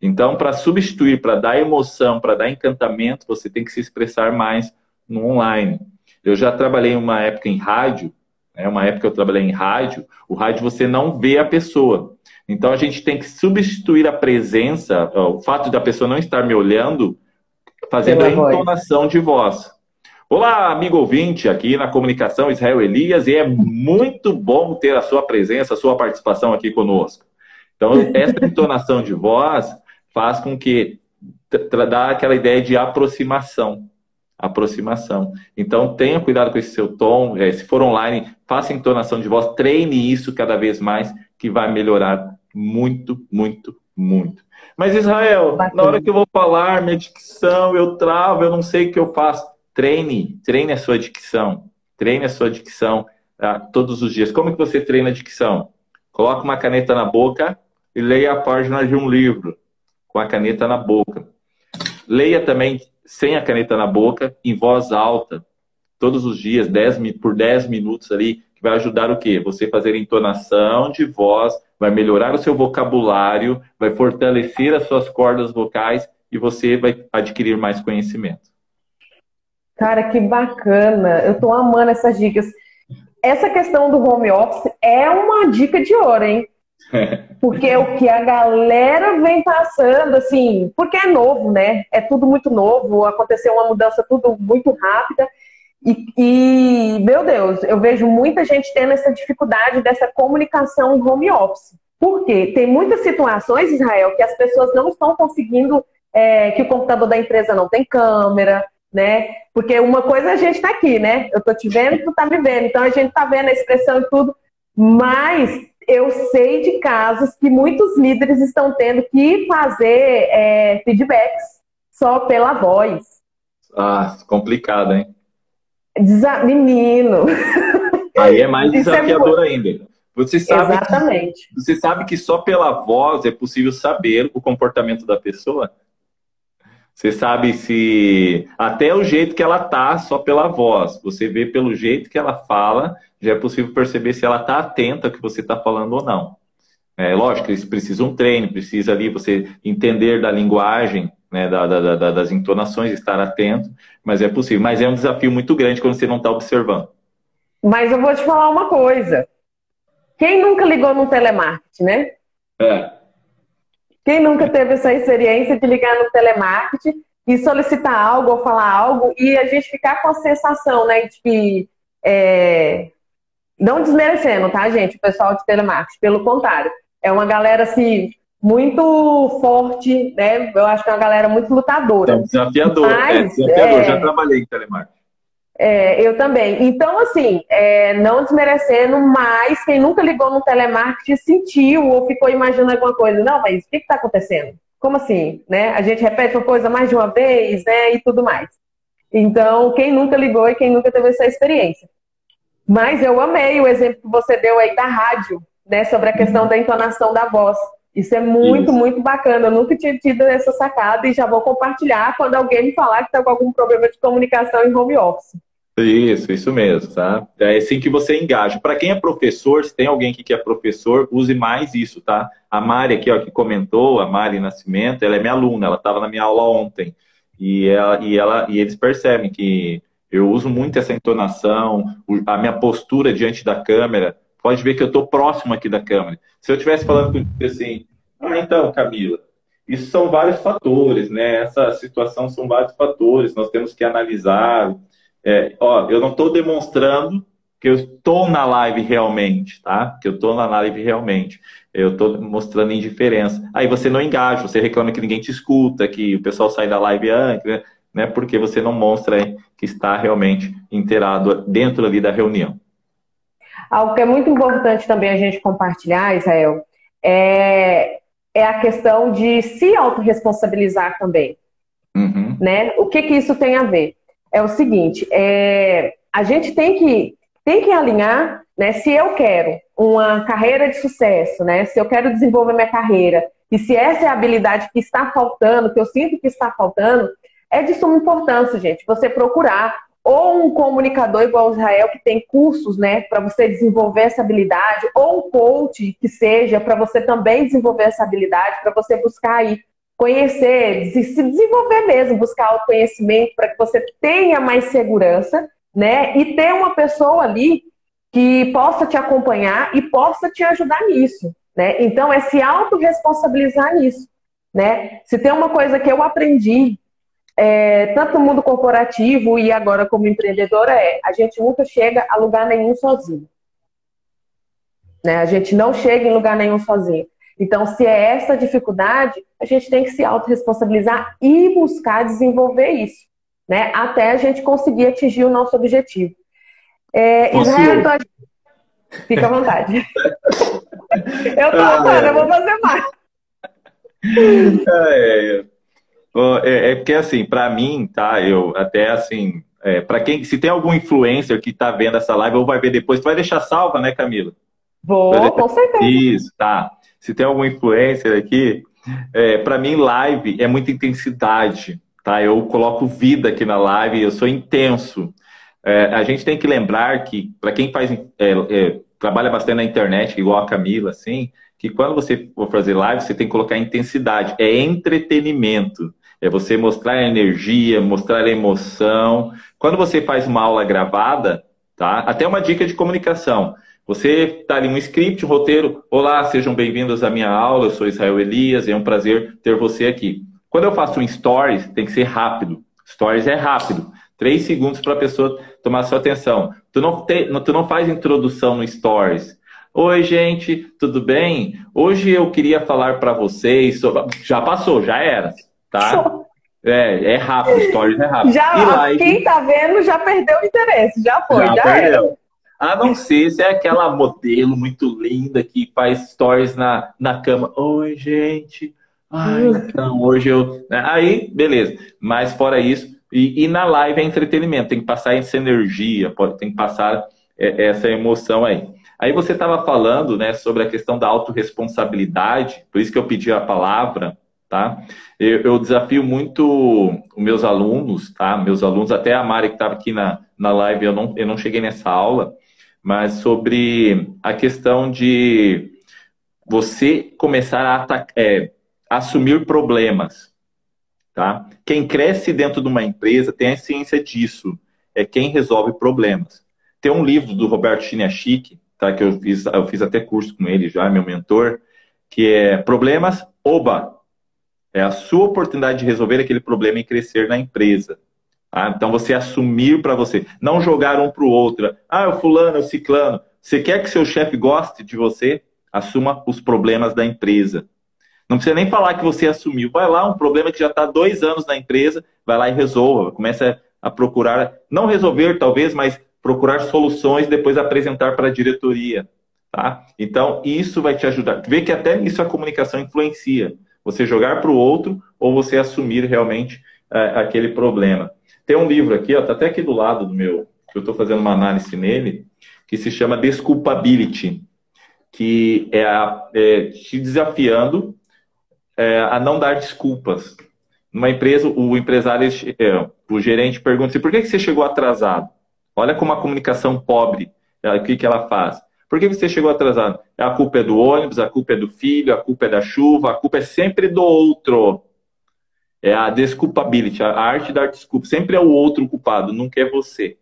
Então, para substituir, para dar emoção, para dar encantamento, você tem que se expressar mais no online. Eu já trabalhei uma época em rádio, né, uma época eu trabalhei em rádio, o rádio você não vê a pessoa. Então a gente tem que substituir a presença, o fato da pessoa não estar me olhando, fazendo Pela a entonação voz. de voz. Olá, amigo ouvinte, aqui na Comunicação Israel Elias, e é muito bom ter a sua presença, a sua participação aqui conosco. Então, (laughs) essa entonação de voz faz com que dá aquela ideia de aproximação. Aproximação. Então, tenha cuidado com esse seu tom. É, se for online, faça entonação de voz, treine isso cada vez mais, que vai melhorar muito, muito, muito. Mas, Israel, Bacana. na hora que eu vou falar minha dicção, eu travo, eu não sei o que eu faço. Treine, treine a sua dicção. Treine a sua dicção tá? todos os dias. Como que você treina a dicção? Coloca uma caneta na boca e leia a página de um livro com a caneta na boca. Leia também sem a caneta na boca, em voz alta, todos os dias, 10, por 10 minutos ali, que vai ajudar o quê? Você fazer entonação de voz, vai melhorar o seu vocabulário, vai fortalecer as suas cordas vocais e você vai adquirir mais conhecimento. Cara, que bacana! Eu estou amando essas dicas. Essa questão do home office é uma dica de ouro, hein? (laughs) Porque o que a galera vem passando, assim, porque é novo, né? É tudo muito novo, aconteceu uma mudança tudo muito rápida. E, e, meu Deus, eu vejo muita gente tendo essa dificuldade dessa comunicação em home office. Por quê? Tem muitas situações, Israel, que as pessoas não estão conseguindo, é, que o computador da empresa não tem câmera, né? Porque uma coisa a gente está aqui, né? Eu tô te vendo, tu tá me vendo. Então a gente tá vendo a expressão e tudo. Mas eu sei de casos que muitos líderes estão tendo que fazer é, feedbacks só pela voz. Ah, complicado, hein? Desa... Menino. Aí é mais (laughs) é desafiador é... ainda. Você sabe Exatamente. Que, você sabe que só pela voz é possível saber o comportamento da pessoa? Você sabe se até o jeito que ela tá só pela voz, você vê pelo jeito que ela fala, já é possível perceber se ela está atenta ao que você está falando ou não. É lógico, eles precisam um treino, precisa ali você entender da linguagem, né, da, da, da, das entonações, estar atento, mas é possível. Mas é um desafio muito grande quando você não está observando. Mas eu vou te falar uma coisa. Quem nunca ligou no telemarketing, né? É. Quem nunca teve essa experiência de ligar no telemarketing e solicitar algo ou falar algo e a gente ficar com a sensação, né, de que é... não desmerecendo, tá, gente, o pessoal de telemarketing, pelo contrário, é uma galera assim muito forte, né? Eu acho que é uma galera muito lutadora. É desafiador, Mas, é desafiador. É... Já trabalhei em telemarketing. É, eu também. Então, assim, é, não desmerecendo, mas quem nunca ligou no telemarketing sentiu ou ficou imaginando alguma coisa. Não, mas o que está acontecendo? Como assim? Né? A gente repete uma coisa mais de uma vez, né? E tudo mais. Então, quem nunca ligou e quem nunca teve essa experiência. Mas eu amei o exemplo que você deu aí da rádio, né? Sobre a questão da entonação da voz. Isso é muito, Isso. muito bacana. Eu nunca tinha tido essa sacada e já vou compartilhar quando alguém me falar que está com algum problema de comunicação em home office. Isso, isso mesmo, tá? É assim que você engaja. Para quem é professor, se tem alguém aqui que é professor, use mais isso, tá? A Mari aqui, ó, que comentou, a Mari Nascimento, ela é minha aluna, ela estava na minha aula ontem. E, ela, e, ela, e eles percebem que eu uso muito essa entonação, a minha postura diante da câmera. Pode ver que eu estou próximo aqui da câmera. Se eu estivesse falando com você assim, ah, então, Camila, isso são vários fatores, né? Essa situação são vários fatores, nós temos que analisar é, ó, eu não estou demonstrando que eu estou na live realmente, tá? Que eu estou na live realmente. Eu estou mostrando indiferença. Aí você não engaja, você reclama que ninguém te escuta, que o pessoal sai da live antes, né? Né? Porque você não mostra que está realmente inteirado dentro ali da reunião. Algo que é muito importante também a gente compartilhar, Israel, é, é a questão de se autorresponsabilizar também. Uhum. Né? O que, que isso tem a ver? é o seguinte: é, a gente tem que, tem que alinhar, né? Se eu quero uma carreira de sucesso, né? Se eu quero desenvolver minha carreira, e se essa é a habilidade que está faltando, que eu sinto que está faltando, é de suma importância, gente, você procurar ou um comunicador igual o Israel, que tem cursos, né, para você desenvolver essa habilidade, ou um coach que seja para você também desenvolver essa habilidade, para você buscar aí conhecer, se desenvolver mesmo, buscar autoconhecimento para que você tenha mais segurança, né? E ter uma pessoa ali que possa te acompanhar e possa te ajudar nisso, né? Então é se autorresponsabilizar nisso, né? Se tem uma coisa que eu aprendi é, tanto no mundo corporativo e agora como empreendedora é a gente nunca chega a lugar nenhum sozinho. Né? A gente não chega em lugar nenhum sozinho. Então, se é essa dificuldade, a gente tem que se autorresponsabilizar e buscar desenvolver isso, né? Até a gente conseguir atingir o nosso objetivo. É, Israel, fica à vontade. (laughs) eu tô ah, eu vou fazer mais. (laughs) É, é, é porque assim, para mim, tá? Eu até assim, é, para quem, se tem algum influencer que tá vendo essa live ou vai ver depois, tu vai deixar salva, né, Camila? Vou, com certeza. Isso, tá se tem algum influencer aqui, é, para mim live é muita intensidade, tá? Eu coloco vida aqui na live, eu sou intenso. É, a gente tem que lembrar que para quem faz é, é, trabalha bastante na internet, igual a Camila, assim, que quando você for fazer live, você tem que colocar intensidade. É entretenimento. É você mostrar a energia, mostrar a emoção. Quando você faz uma aula gravada, tá? Até uma dica de comunicação. Você está ali um script, um roteiro. Olá, sejam bem-vindos à minha aula. Eu sou Israel Elias e é um prazer ter você aqui. Quando eu faço um stories, tem que ser rápido. Stories é rápido. Três segundos para a pessoa tomar sua atenção. Tu não, te, tu não faz introdução no stories. Oi, gente, tudo bem? Hoje eu queria falar para vocês sobre... Já passou, já era, tá? É, é rápido, stories é rápido. Já, live... Quem tá vendo já perdeu o interesse, já foi, já, já perdeu. era. A não ser se é aquela modelo muito linda que faz stories na, na cama. Oi, gente. Ai, então, hoje eu. Né? Aí, beleza. Mas fora isso, e, e, na live é entretenimento, tem que passar essa energia, pode, tem que passar é, essa emoção aí. Aí você estava falando, né, sobre a questão da autorresponsabilidade, por isso que eu pedi a palavra, tá? Eu, eu desafio muito os meus alunos, tá? Meus alunos, até a Mari que estava aqui na, na live, eu não, eu não cheguei nessa aula, mas sobre a questão de você começar a é, assumir problemas, tá? Quem cresce dentro de uma empresa tem a ciência disso, é quem resolve problemas. Tem um livro do Roberto Chiniachik, tá? Que eu fiz, eu fiz até curso com ele já, meu mentor, que é Problemas Oba. É a sua oportunidade de resolver aquele problema e crescer na empresa. Tá? Então você assumir para você, não jogar um para o outro. Ah, o fulano, o ciclano. Você quer que seu chefe goste de você? Assuma os problemas da empresa. Não precisa nem falar que você assumiu. Vai lá, um problema que já está dois anos na empresa, vai lá e resolva. Começa a procurar, não resolver talvez, mas procurar soluções, depois apresentar para a diretoria. Tá? Então, isso vai te ajudar. Vê que até nisso a comunicação influencia. Você jogar para o outro ou você assumir realmente é, aquele problema. Tem um livro aqui, está até aqui do lado do meu, que eu estou fazendo uma análise nele, que se chama Desculpability, que é, a, é te desafiando é, a não dar desculpas. Numa empresa, o empresário, é, o gerente pergunta assim, por que você chegou atrasado? Olha como a comunicação pobre, o que, que ela faz. Por que você chegou atrasado? A culpa é do ônibus, a culpa é do filho, a culpa é da chuva, a culpa é sempre do outro. É a desculpability, a arte da desculpa. Sempre é o outro culpado, nunca é você.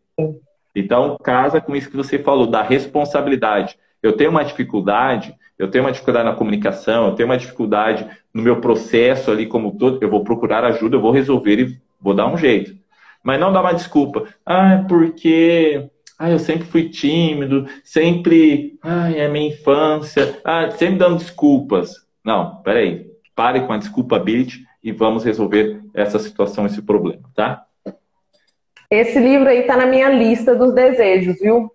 Então, casa com isso que você falou, da responsabilidade. Eu tenho uma dificuldade, eu tenho uma dificuldade na comunicação, eu tenho uma dificuldade no meu processo ali como todo, eu vou procurar ajuda, eu vou resolver e vou dar um jeito. Mas não dá uma desculpa. Ah, porque ah, eu sempre fui tímido, sempre, ai, é minha infância, ah, sempre dando desculpas. Não, peraí. Pare com a desculpability e vamos resolver essa situação, esse problema, tá? Esse livro aí tá na minha lista dos desejos, viu?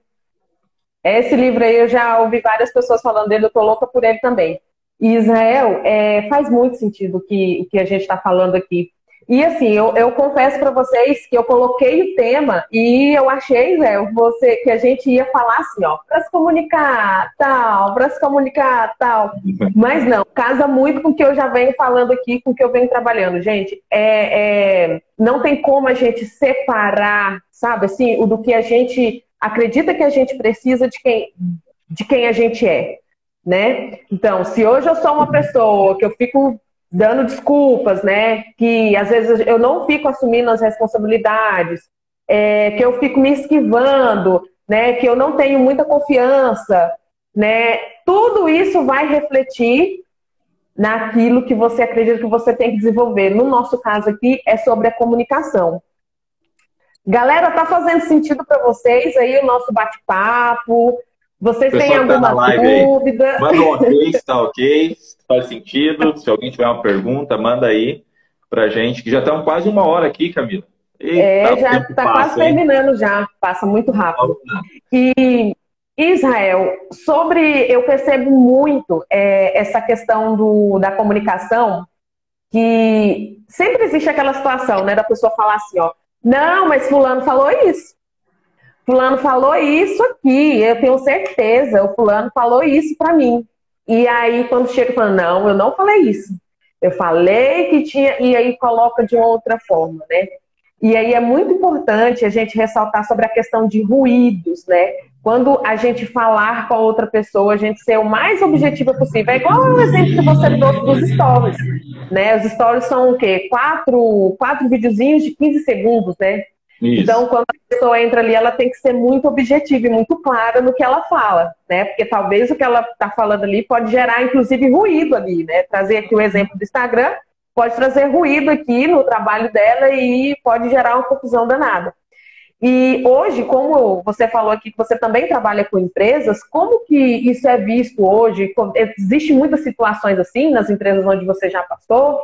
Esse livro aí eu já ouvi várias pessoas falando dele, eu tô louca por ele também. E Israel, é, faz muito sentido o que, que a gente está falando aqui. E assim, eu, eu confesso para vocês que eu coloquei o tema e eu achei, Israel, você, que a gente ia falar assim, ó, para se comunicar tal, para se comunicar tal. (laughs) Mas não, casa muito com o que eu já venho falando aqui, com o que eu venho trabalhando. Gente, é, é, não tem como a gente separar, sabe, assim, o do que a gente acredita que a gente precisa de quem, de quem a gente é, né? Então, se hoje eu sou uma pessoa que eu fico dando desculpas, né? Que às vezes eu não fico assumindo as responsabilidades, é, que eu fico me esquivando, né? Que eu não tenho muita confiança, né? Tudo isso vai refletir naquilo que você acredita que você tem que desenvolver. No nosso caso aqui é sobre a comunicação. Galera, tá fazendo sentido para vocês aí o nosso bate-papo? Vocês têm tá alguma tá dúvida? Manda um ok, está ok, (laughs) faz sentido. Se alguém tiver uma pergunta, manda aí pra gente, que já estamos quase uma hora aqui, Camila. Eita, é, já está quase terminando já, passa muito rápido. E Israel, sobre, eu percebo muito é, essa questão do, da comunicação, que sempre existe aquela situação, né, da pessoa falar assim, ó, não, mas fulano falou isso. Fulano falou isso aqui, eu tenho certeza, o fulano falou isso para mim. E aí, quando chega falando, não, eu não falei isso. Eu falei que tinha, e aí coloca de outra forma, né? E aí é muito importante a gente ressaltar sobre a questão de ruídos, né? Quando a gente falar com a outra pessoa, a gente ser o mais objetiva possível. É igual o exemplo que você deu dos stories, né? Os stories são o quê? Quatro, quatro videozinhos de 15 segundos, né? Isso. Então, quando a pessoa entra ali, ela tem que ser muito objetiva e muito clara no que ela fala, né? Porque talvez o que ela está falando ali pode gerar, inclusive, ruído ali, né? Trazer aqui o exemplo do Instagram, pode trazer ruído aqui no trabalho dela e pode gerar uma confusão danada. E hoje, como você falou aqui que você também trabalha com empresas, como que isso é visto hoje? Existem muitas situações assim nas empresas onde você já passou?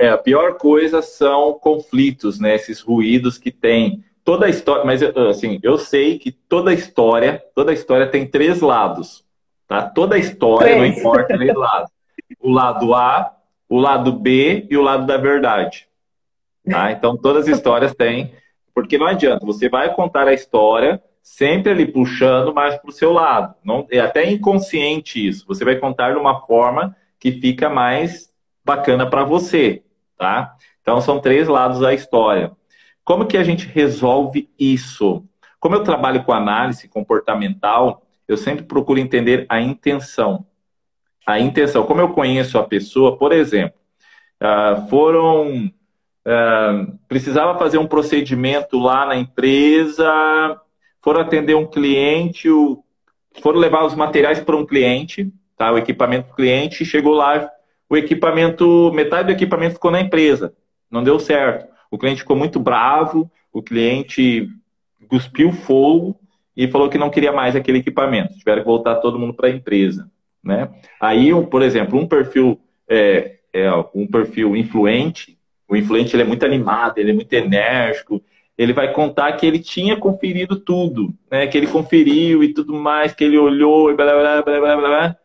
É, a pior coisa são conflitos, né? Esses ruídos que tem. Toda a história, mas assim, eu sei que toda história, toda história tem três lados, tá? Toda história, não importa três lados. O lado A, o lado B e o lado da verdade. Tá? Então, todas as histórias têm, porque não adianta, você vai contar a história sempre ali puxando mais para o seu lado. Não, é até inconsciente isso. Você vai contar de uma forma que fica mais bacana para você, tá? Então são três lados da história. Como que a gente resolve isso? Como eu trabalho com análise comportamental, eu sempre procuro entender a intenção. A intenção. Como eu conheço a pessoa, por exemplo, uh, foram. Uh, precisava fazer um procedimento lá na empresa, foram atender um cliente, o, foram levar os materiais para um cliente, tá? o equipamento do cliente, chegou lá, o equipamento, metade do equipamento ficou na empresa, não deu certo. O cliente ficou muito bravo, o cliente cuspiu fogo e falou que não queria mais aquele equipamento. Tiveram que voltar todo mundo para a empresa. Né? Aí, por exemplo, um perfil, é, é, um perfil influente, o influente ele é muito animado, ele é muito enérgico, ele vai contar que ele tinha conferido tudo, né? que ele conferiu e tudo mais, que ele olhou e blá blá blá blá blá. blá.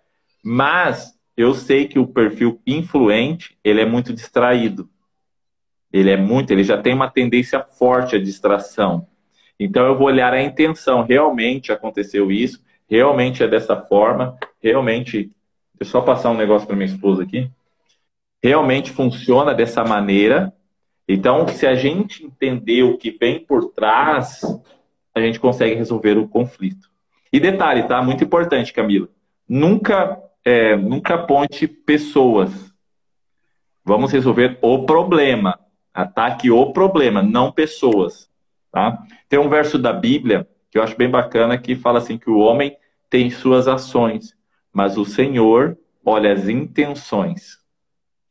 Mas eu sei que o perfil influente ele é muito distraído. Ele é muito, ele já tem uma tendência forte à distração. Então eu vou olhar a intenção. Realmente aconteceu isso? Realmente é dessa forma? Realmente. Deixa eu só passar um negócio para minha esposa aqui. Realmente funciona dessa maneira. Então, se a gente entender o que vem por trás, a gente consegue resolver o conflito. E detalhe, tá? Muito importante, Camila. Nunca, é, nunca ponte pessoas. Vamos resolver o problema. Ataque o problema, não pessoas. Tá? Tem um verso da Bíblia que eu acho bem bacana que fala assim que o homem tem suas ações, mas o Senhor olha as intenções.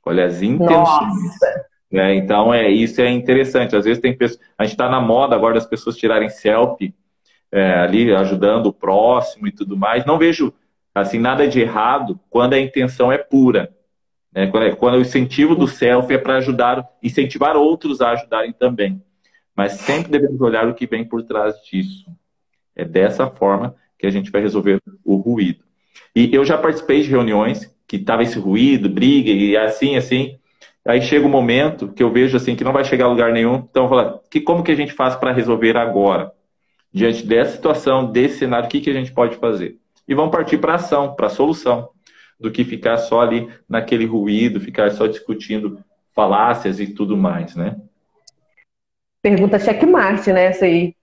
Olha as intenções. É, então é isso é interessante. Às vezes tem pessoas, a gente está na moda agora das pessoas tirarem selfie é, ali ajudando o próximo e tudo mais. Não vejo assim nada de errado quando a intenção é pura. Né? Quando, é, quando o incentivo do selfie é para ajudar, incentivar outros a ajudarem também. Mas sempre devemos olhar o que vem por trás disso. É dessa forma que a gente vai resolver o ruído. E eu já participei de reuniões que tava esse ruído, briga e assim, assim. Aí chega o um momento que eu vejo assim que não vai chegar a lugar nenhum. Então, eu falo, que como que a gente faz para resolver agora? Diante dessa situação, desse cenário, o que, que a gente pode fazer? E vamos partir para ação, para a solução, do que ficar só ali naquele ruído, ficar só discutindo falácias e tudo mais, né? Pergunta checkmate, né? Essa aí.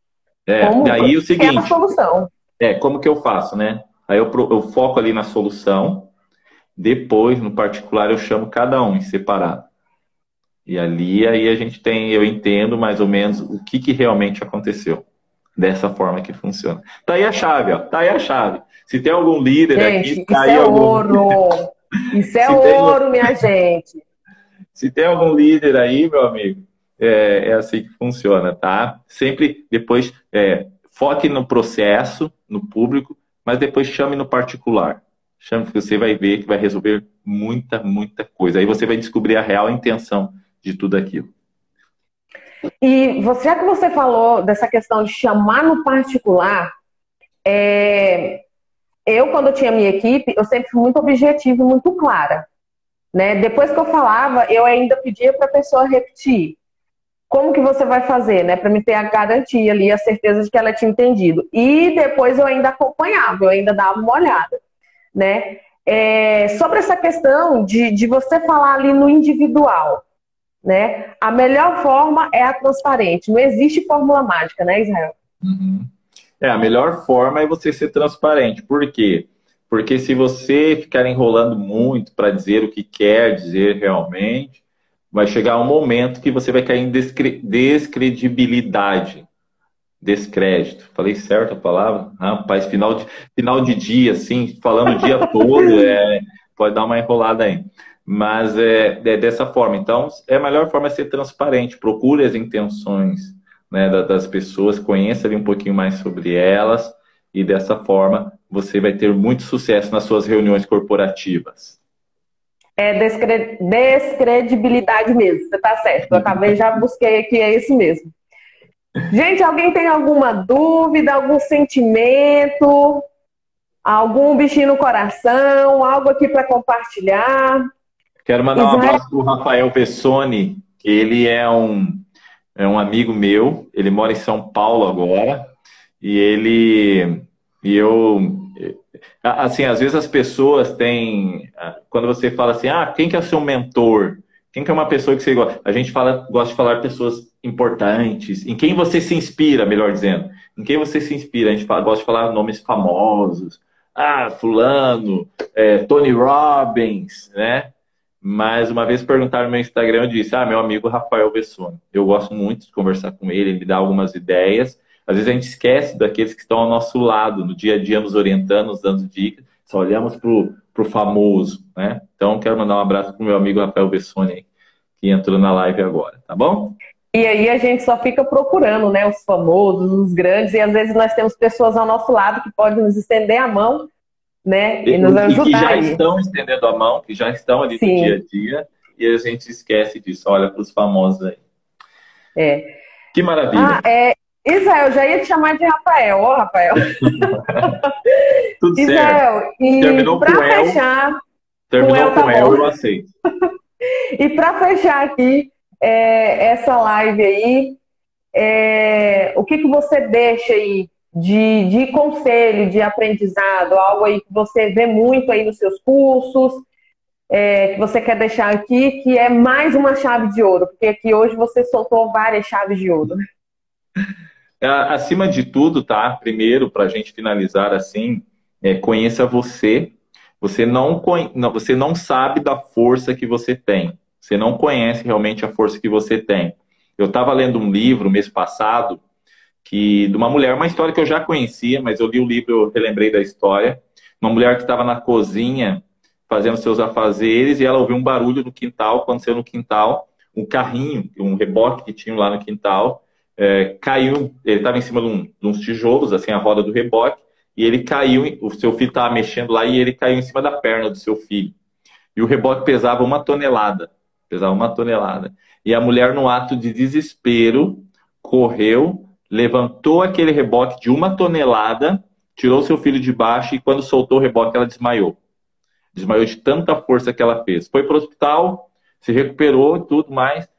É, como, daí o seguinte. É a solução. É, como que eu faço, né? Aí eu, eu foco ali na solução, depois, no particular, eu chamo cada um em separado. E ali aí a gente tem, eu entendo mais ou menos o que, que realmente aconteceu. Dessa forma que funciona. Tá aí a chave, ó. Tá aí a chave. Se tem algum líder gente, aqui, tá isso aí é algum... ouro! Isso é ouro, tem... minha gente! Se tem algum líder aí, meu amigo, é, é assim que funciona, tá? Sempre depois é, foque no processo, no público, mas depois chame no particular. Chame que você vai ver que vai resolver muita, muita coisa. Aí você vai descobrir a real intenção de tudo aquilo. E você, já que você falou dessa questão de chamar no particular, é, eu, quando eu tinha minha equipe, eu sempre fui muito objetiva e muito clara. Né? Depois que eu falava, eu ainda pedia para a pessoa repetir como que você vai fazer, né? Para me ter a garantia ali, a certeza de que ela tinha entendido. E depois eu ainda acompanhava, eu ainda dava uma olhada, né? É, sobre essa questão de, de você falar ali no individual, né? A melhor forma é a transparente. Não existe fórmula mágica, né, Israel? Uhum. É, a melhor forma é você ser transparente. Por quê? Porque se você ficar enrolando muito para dizer o que quer dizer realmente, vai chegar um momento que você vai cair em descre descredibilidade, descrédito. Falei certo a palavra? Rapaz, final de, final de dia, assim, falando o dia (laughs) todo, é, pode dar uma enrolada aí. Mas é, é, dessa forma. Então, é a melhor forma é ser transparente. Procure as intenções né, das pessoas, conheça um pouquinho mais sobre elas e dessa forma você vai ter muito sucesso nas suas reuniões corporativas é descre... descredibilidade mesmo. Você está certo. Eu acabei já busquei aqui, é isso mesmo. Gente, alguém tem alguma dúvida, algum sentimento, algum bichinho no coração, algo aqui para compartilhar? Quero mandar um abraço para o Rafael Pessoni, que ele é um, é um amigo meu, ele mora em São Paulo agora, E ele. E eu. Assim, às vezes as pessoas têm. Quando você fala assim, ah, quem que é o seu mentor? Quem que é uma pessoa que você gosta? A gente fala, gosta de falar pessoas importantes. Em quem você se inspira, melhor dizendo. Em quem você se inspira? A gente fala, gosta de falar nomes famosos. Ah, fulano, é, Tony Robbins, né? Mas uma vez perguntaram no meu Instagram, eu disse, ah, meu amigo Rafael Bessone. Eu gosto muito de conversar com ele, ele me dá algumas ideias. Às vezes a gente esquece daqueles que estão ao nosso lado, no dia a dia, nos orientando, nos dando dicas. Só olhamos para o famoso, né? Então, quero mandar um abraço para o meu amigo Rafael Bessone, que entrou na live agora, tá bom? E aí a gente só fica procurando, né, os famosos, os grandes, e às vezes nós temos pessoas ao nosso lado que podem nos estender a mão, né, e, e nos ajudar. E que já estão estendendo a mão, que já estão ali Sim. no dia a dia, e a gente esquece disso. Olha para os famosos aí. É. Que maravilha. Ah, é, Israel, já ia te chamar de Rafael. Ó, oh, Rafael. (laughs) Tudo Israel, certo. E para fechar. Terminou com tá com El eu aceito. (laughs) e para fechar aqui é, essa live aí, é, o que, que você deixa aí de, de conselho, de aprendizado, algo aí que você vê muito aí nos seus cursos, é, que você quer deixar aqui, que é mais uma chave de ouro, porque aqui hoje você soltou várias chaves de ouro. É, (laughs) acima de tudo, tá? Primeiro, para a gente finalizar assim, é, conheça você. Você não, não, você não sabe da força que você tem. Você não conhece realmente a força que você tem. Eu estava lendo um livro mês passado que de uma mulher, uma história que eu já conhecia, mas eu li o livro, eu relembrei da história. Uma mulher que estava na cozinha fazendo seus afazeres e ela ouviu um barulho no quintal, aconteceu no quintal, um carrinho, um reboque que tinha lá no quintal, é, caiu, ele estava em cima de, um, de, uns tijolos, assim, a roda do reboque, e ele caiu, o seu filho estava mexendo lá e ele caiu em cima da perna do seu filho. E o reboque pesava uma tonelada, pesava uma tonelada. E a mulher, no ato de desespero, correu, levantou aquele reboque de uma tonelada, tirou seu filho de baixo e quando soltou o reboque, ela desmaiou. Desmaiou de tanta força que ela fez. Foi para o hospital, se recuperou e tudo mais.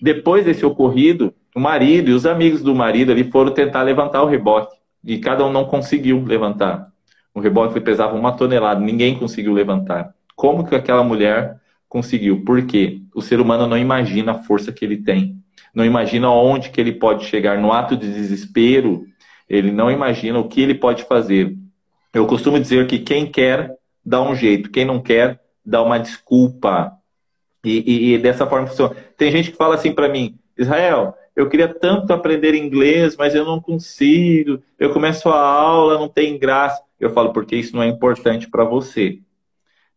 Depois desse ocorrido, o marido e os amigos do marido ali foram tentar levantar o reboque. E cada um não conseguiu levantar. O reboque pesava uma tonelada, ninguém conseguiu levantar. Como que aquela mulher conseguiu? Porque o ser humano não imagina a força que ele tem não imagina onde que ele pode chegar no ato de desespero, ele não imagina o que ele pode fazer. Eu costumo dizer que quem quer dá um jeito, quem não quer dá uma desculpa. E, e, e dessa forma funciona. Tem gente que fala assim para mim, Israel, eu queria tanto aprender inglês, mas eu não consigo. Eu começo a aula, não tem graça. Eu falo, porque isso não é importante para você.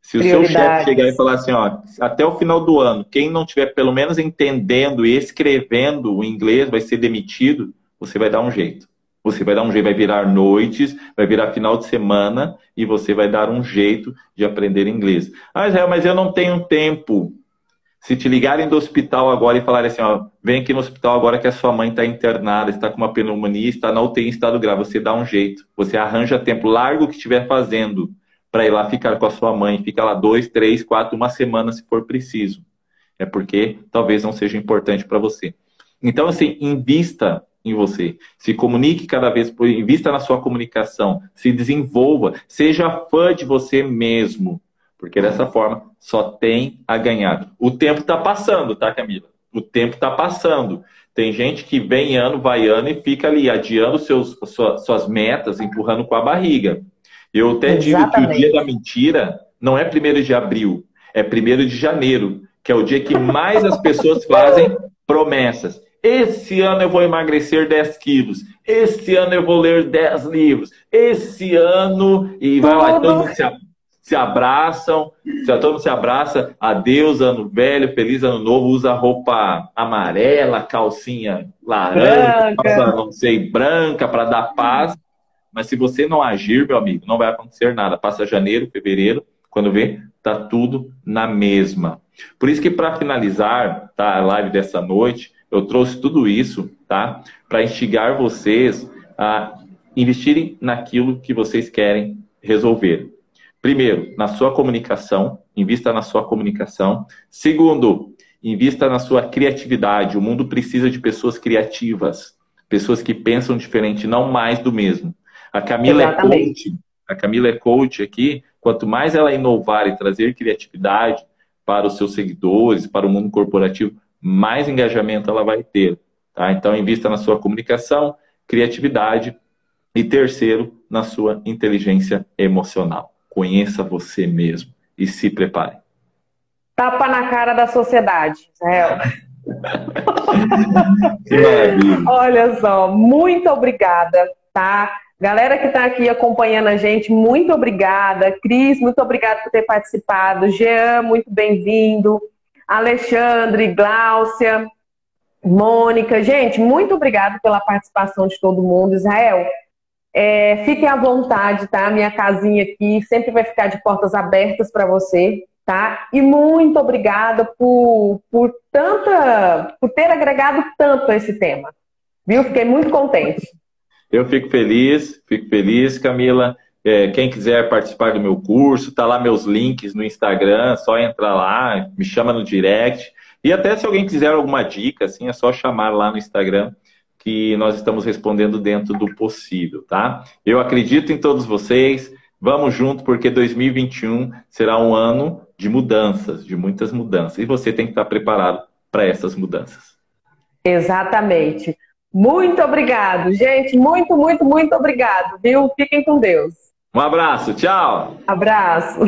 Se o seu chefe chegar e falar assim, ó, até o final do ano, quem não tiver pelo menos entendendo e escrevendo o inglês vai ser demitido, você vai dar um jeito. Você vai dar um jeito, vai virar noites, vai virar final de semana e você vai dar um jeito de aprender inglês. Ah, Israel, mas eu não tenho tempo. Se te ligarem do hospital agora e falarem assim, ó, vem aqui no hospital agora que a sua mãe está internada, está com uma pneumonia, está na UTI em estado grave, você dá um jeito. Você arranja tempo, largo o que estiver fazendo para ir lá ficar com a sua mãe. Fica lá dois, três, quatro, uma semana se for preciso. É porque talvez não seja importante para você. Então, assim, invista em você. Se comunique cada vez, invista na sua comunicação, se desenvolva, seja fã de você mesmo, porque dessa forma só tem a ganhar. O tempo está passando, tá, Camila? O tempo está passando. Tem gente que vem ano, vai ano e fica ali adiando seus, suas metas, empurrando com a barriga. Eu até digo que o dia da mentira não é primeiro de abril, é primeiro de janeiro, que é o dia que mais as pessoas fazem promessas. Esse ano eu vou emagrecer 10 quilos. Esse ano eu vou ler 10 livros. Esse ano. E vai lá, todo mundo se, se abraçam. Todo mundo se abraça. Adeus, ano velho, feliz ano novo. Usa roupa amarela, calcinha laranja, não sei, branca, para dar paz. Mas se você não agir, meu amigo, não vai acontecer nada. Passa janeiro, fevereiro, quando vê, tá tudo na mesma. Por isso que para finalizar tá, a live dessa noite, eu trouxe tudo isso, tá? Para instigar vocês a investirem naquilo que vocês querem resolver. Primeiro, na sua comunicação, invista na sua comunicação. Segundo, invista na sua criatividade. O mundo precisa de pessoas criativas. pessoas que pensam diferente, não mais do mesmo. A Camila Exatamente. é coach, a Camila é coach aqui, quanto mais ela inovar e trazer criatividade para os seus seguidores, para o mundo corporativo, mais engajamento ela vai ter. Tá? Então, invista na sua comunicação, criatividade e terceiro, na sua inteligência emocional. Conheça você mesmo e se prepare. Tapa na cara da sociedade, Israel. (laughs) Olha só, muito obrigada, tá? Galera que está aqui acompanhando a gente, muito obrigada. Cris, muito obrigada por ter participado. Jean, muito bem-vindo. Alexandre, Gláucia, Mônica. Gente, muito obrigada pela participação de todo mundo. Israel, é, fiquem à vontade, tá? Minha casinha aqui sempre vai ficar de portas abertas para você, tá? E muito obrigada por, por tanta, por ter agregado tanto a esse tema. Viu? Fiquei muito contente. Eu fico feliz, fico feliz, Camila. É, quem quiser participar do meu curso, tá lá meus links no Instagram, só entrar lá, me chama no direct. E até se alguém quiser alguma dica, assim, é só chamar lá no Instagram que nós estamos respondendo dentro do possível, tá? Eu acredito em todos vocês. Vamos junto, porque 2021 será um ano de mudanças, de muitas mudanças. E você tem que estar preparado para essas mudanças. Exatamente. Muito obrigado, gente. Muito, muito, muito obrigado, viu? Fiquem com Deus. Um abraço, tchau. Abraço.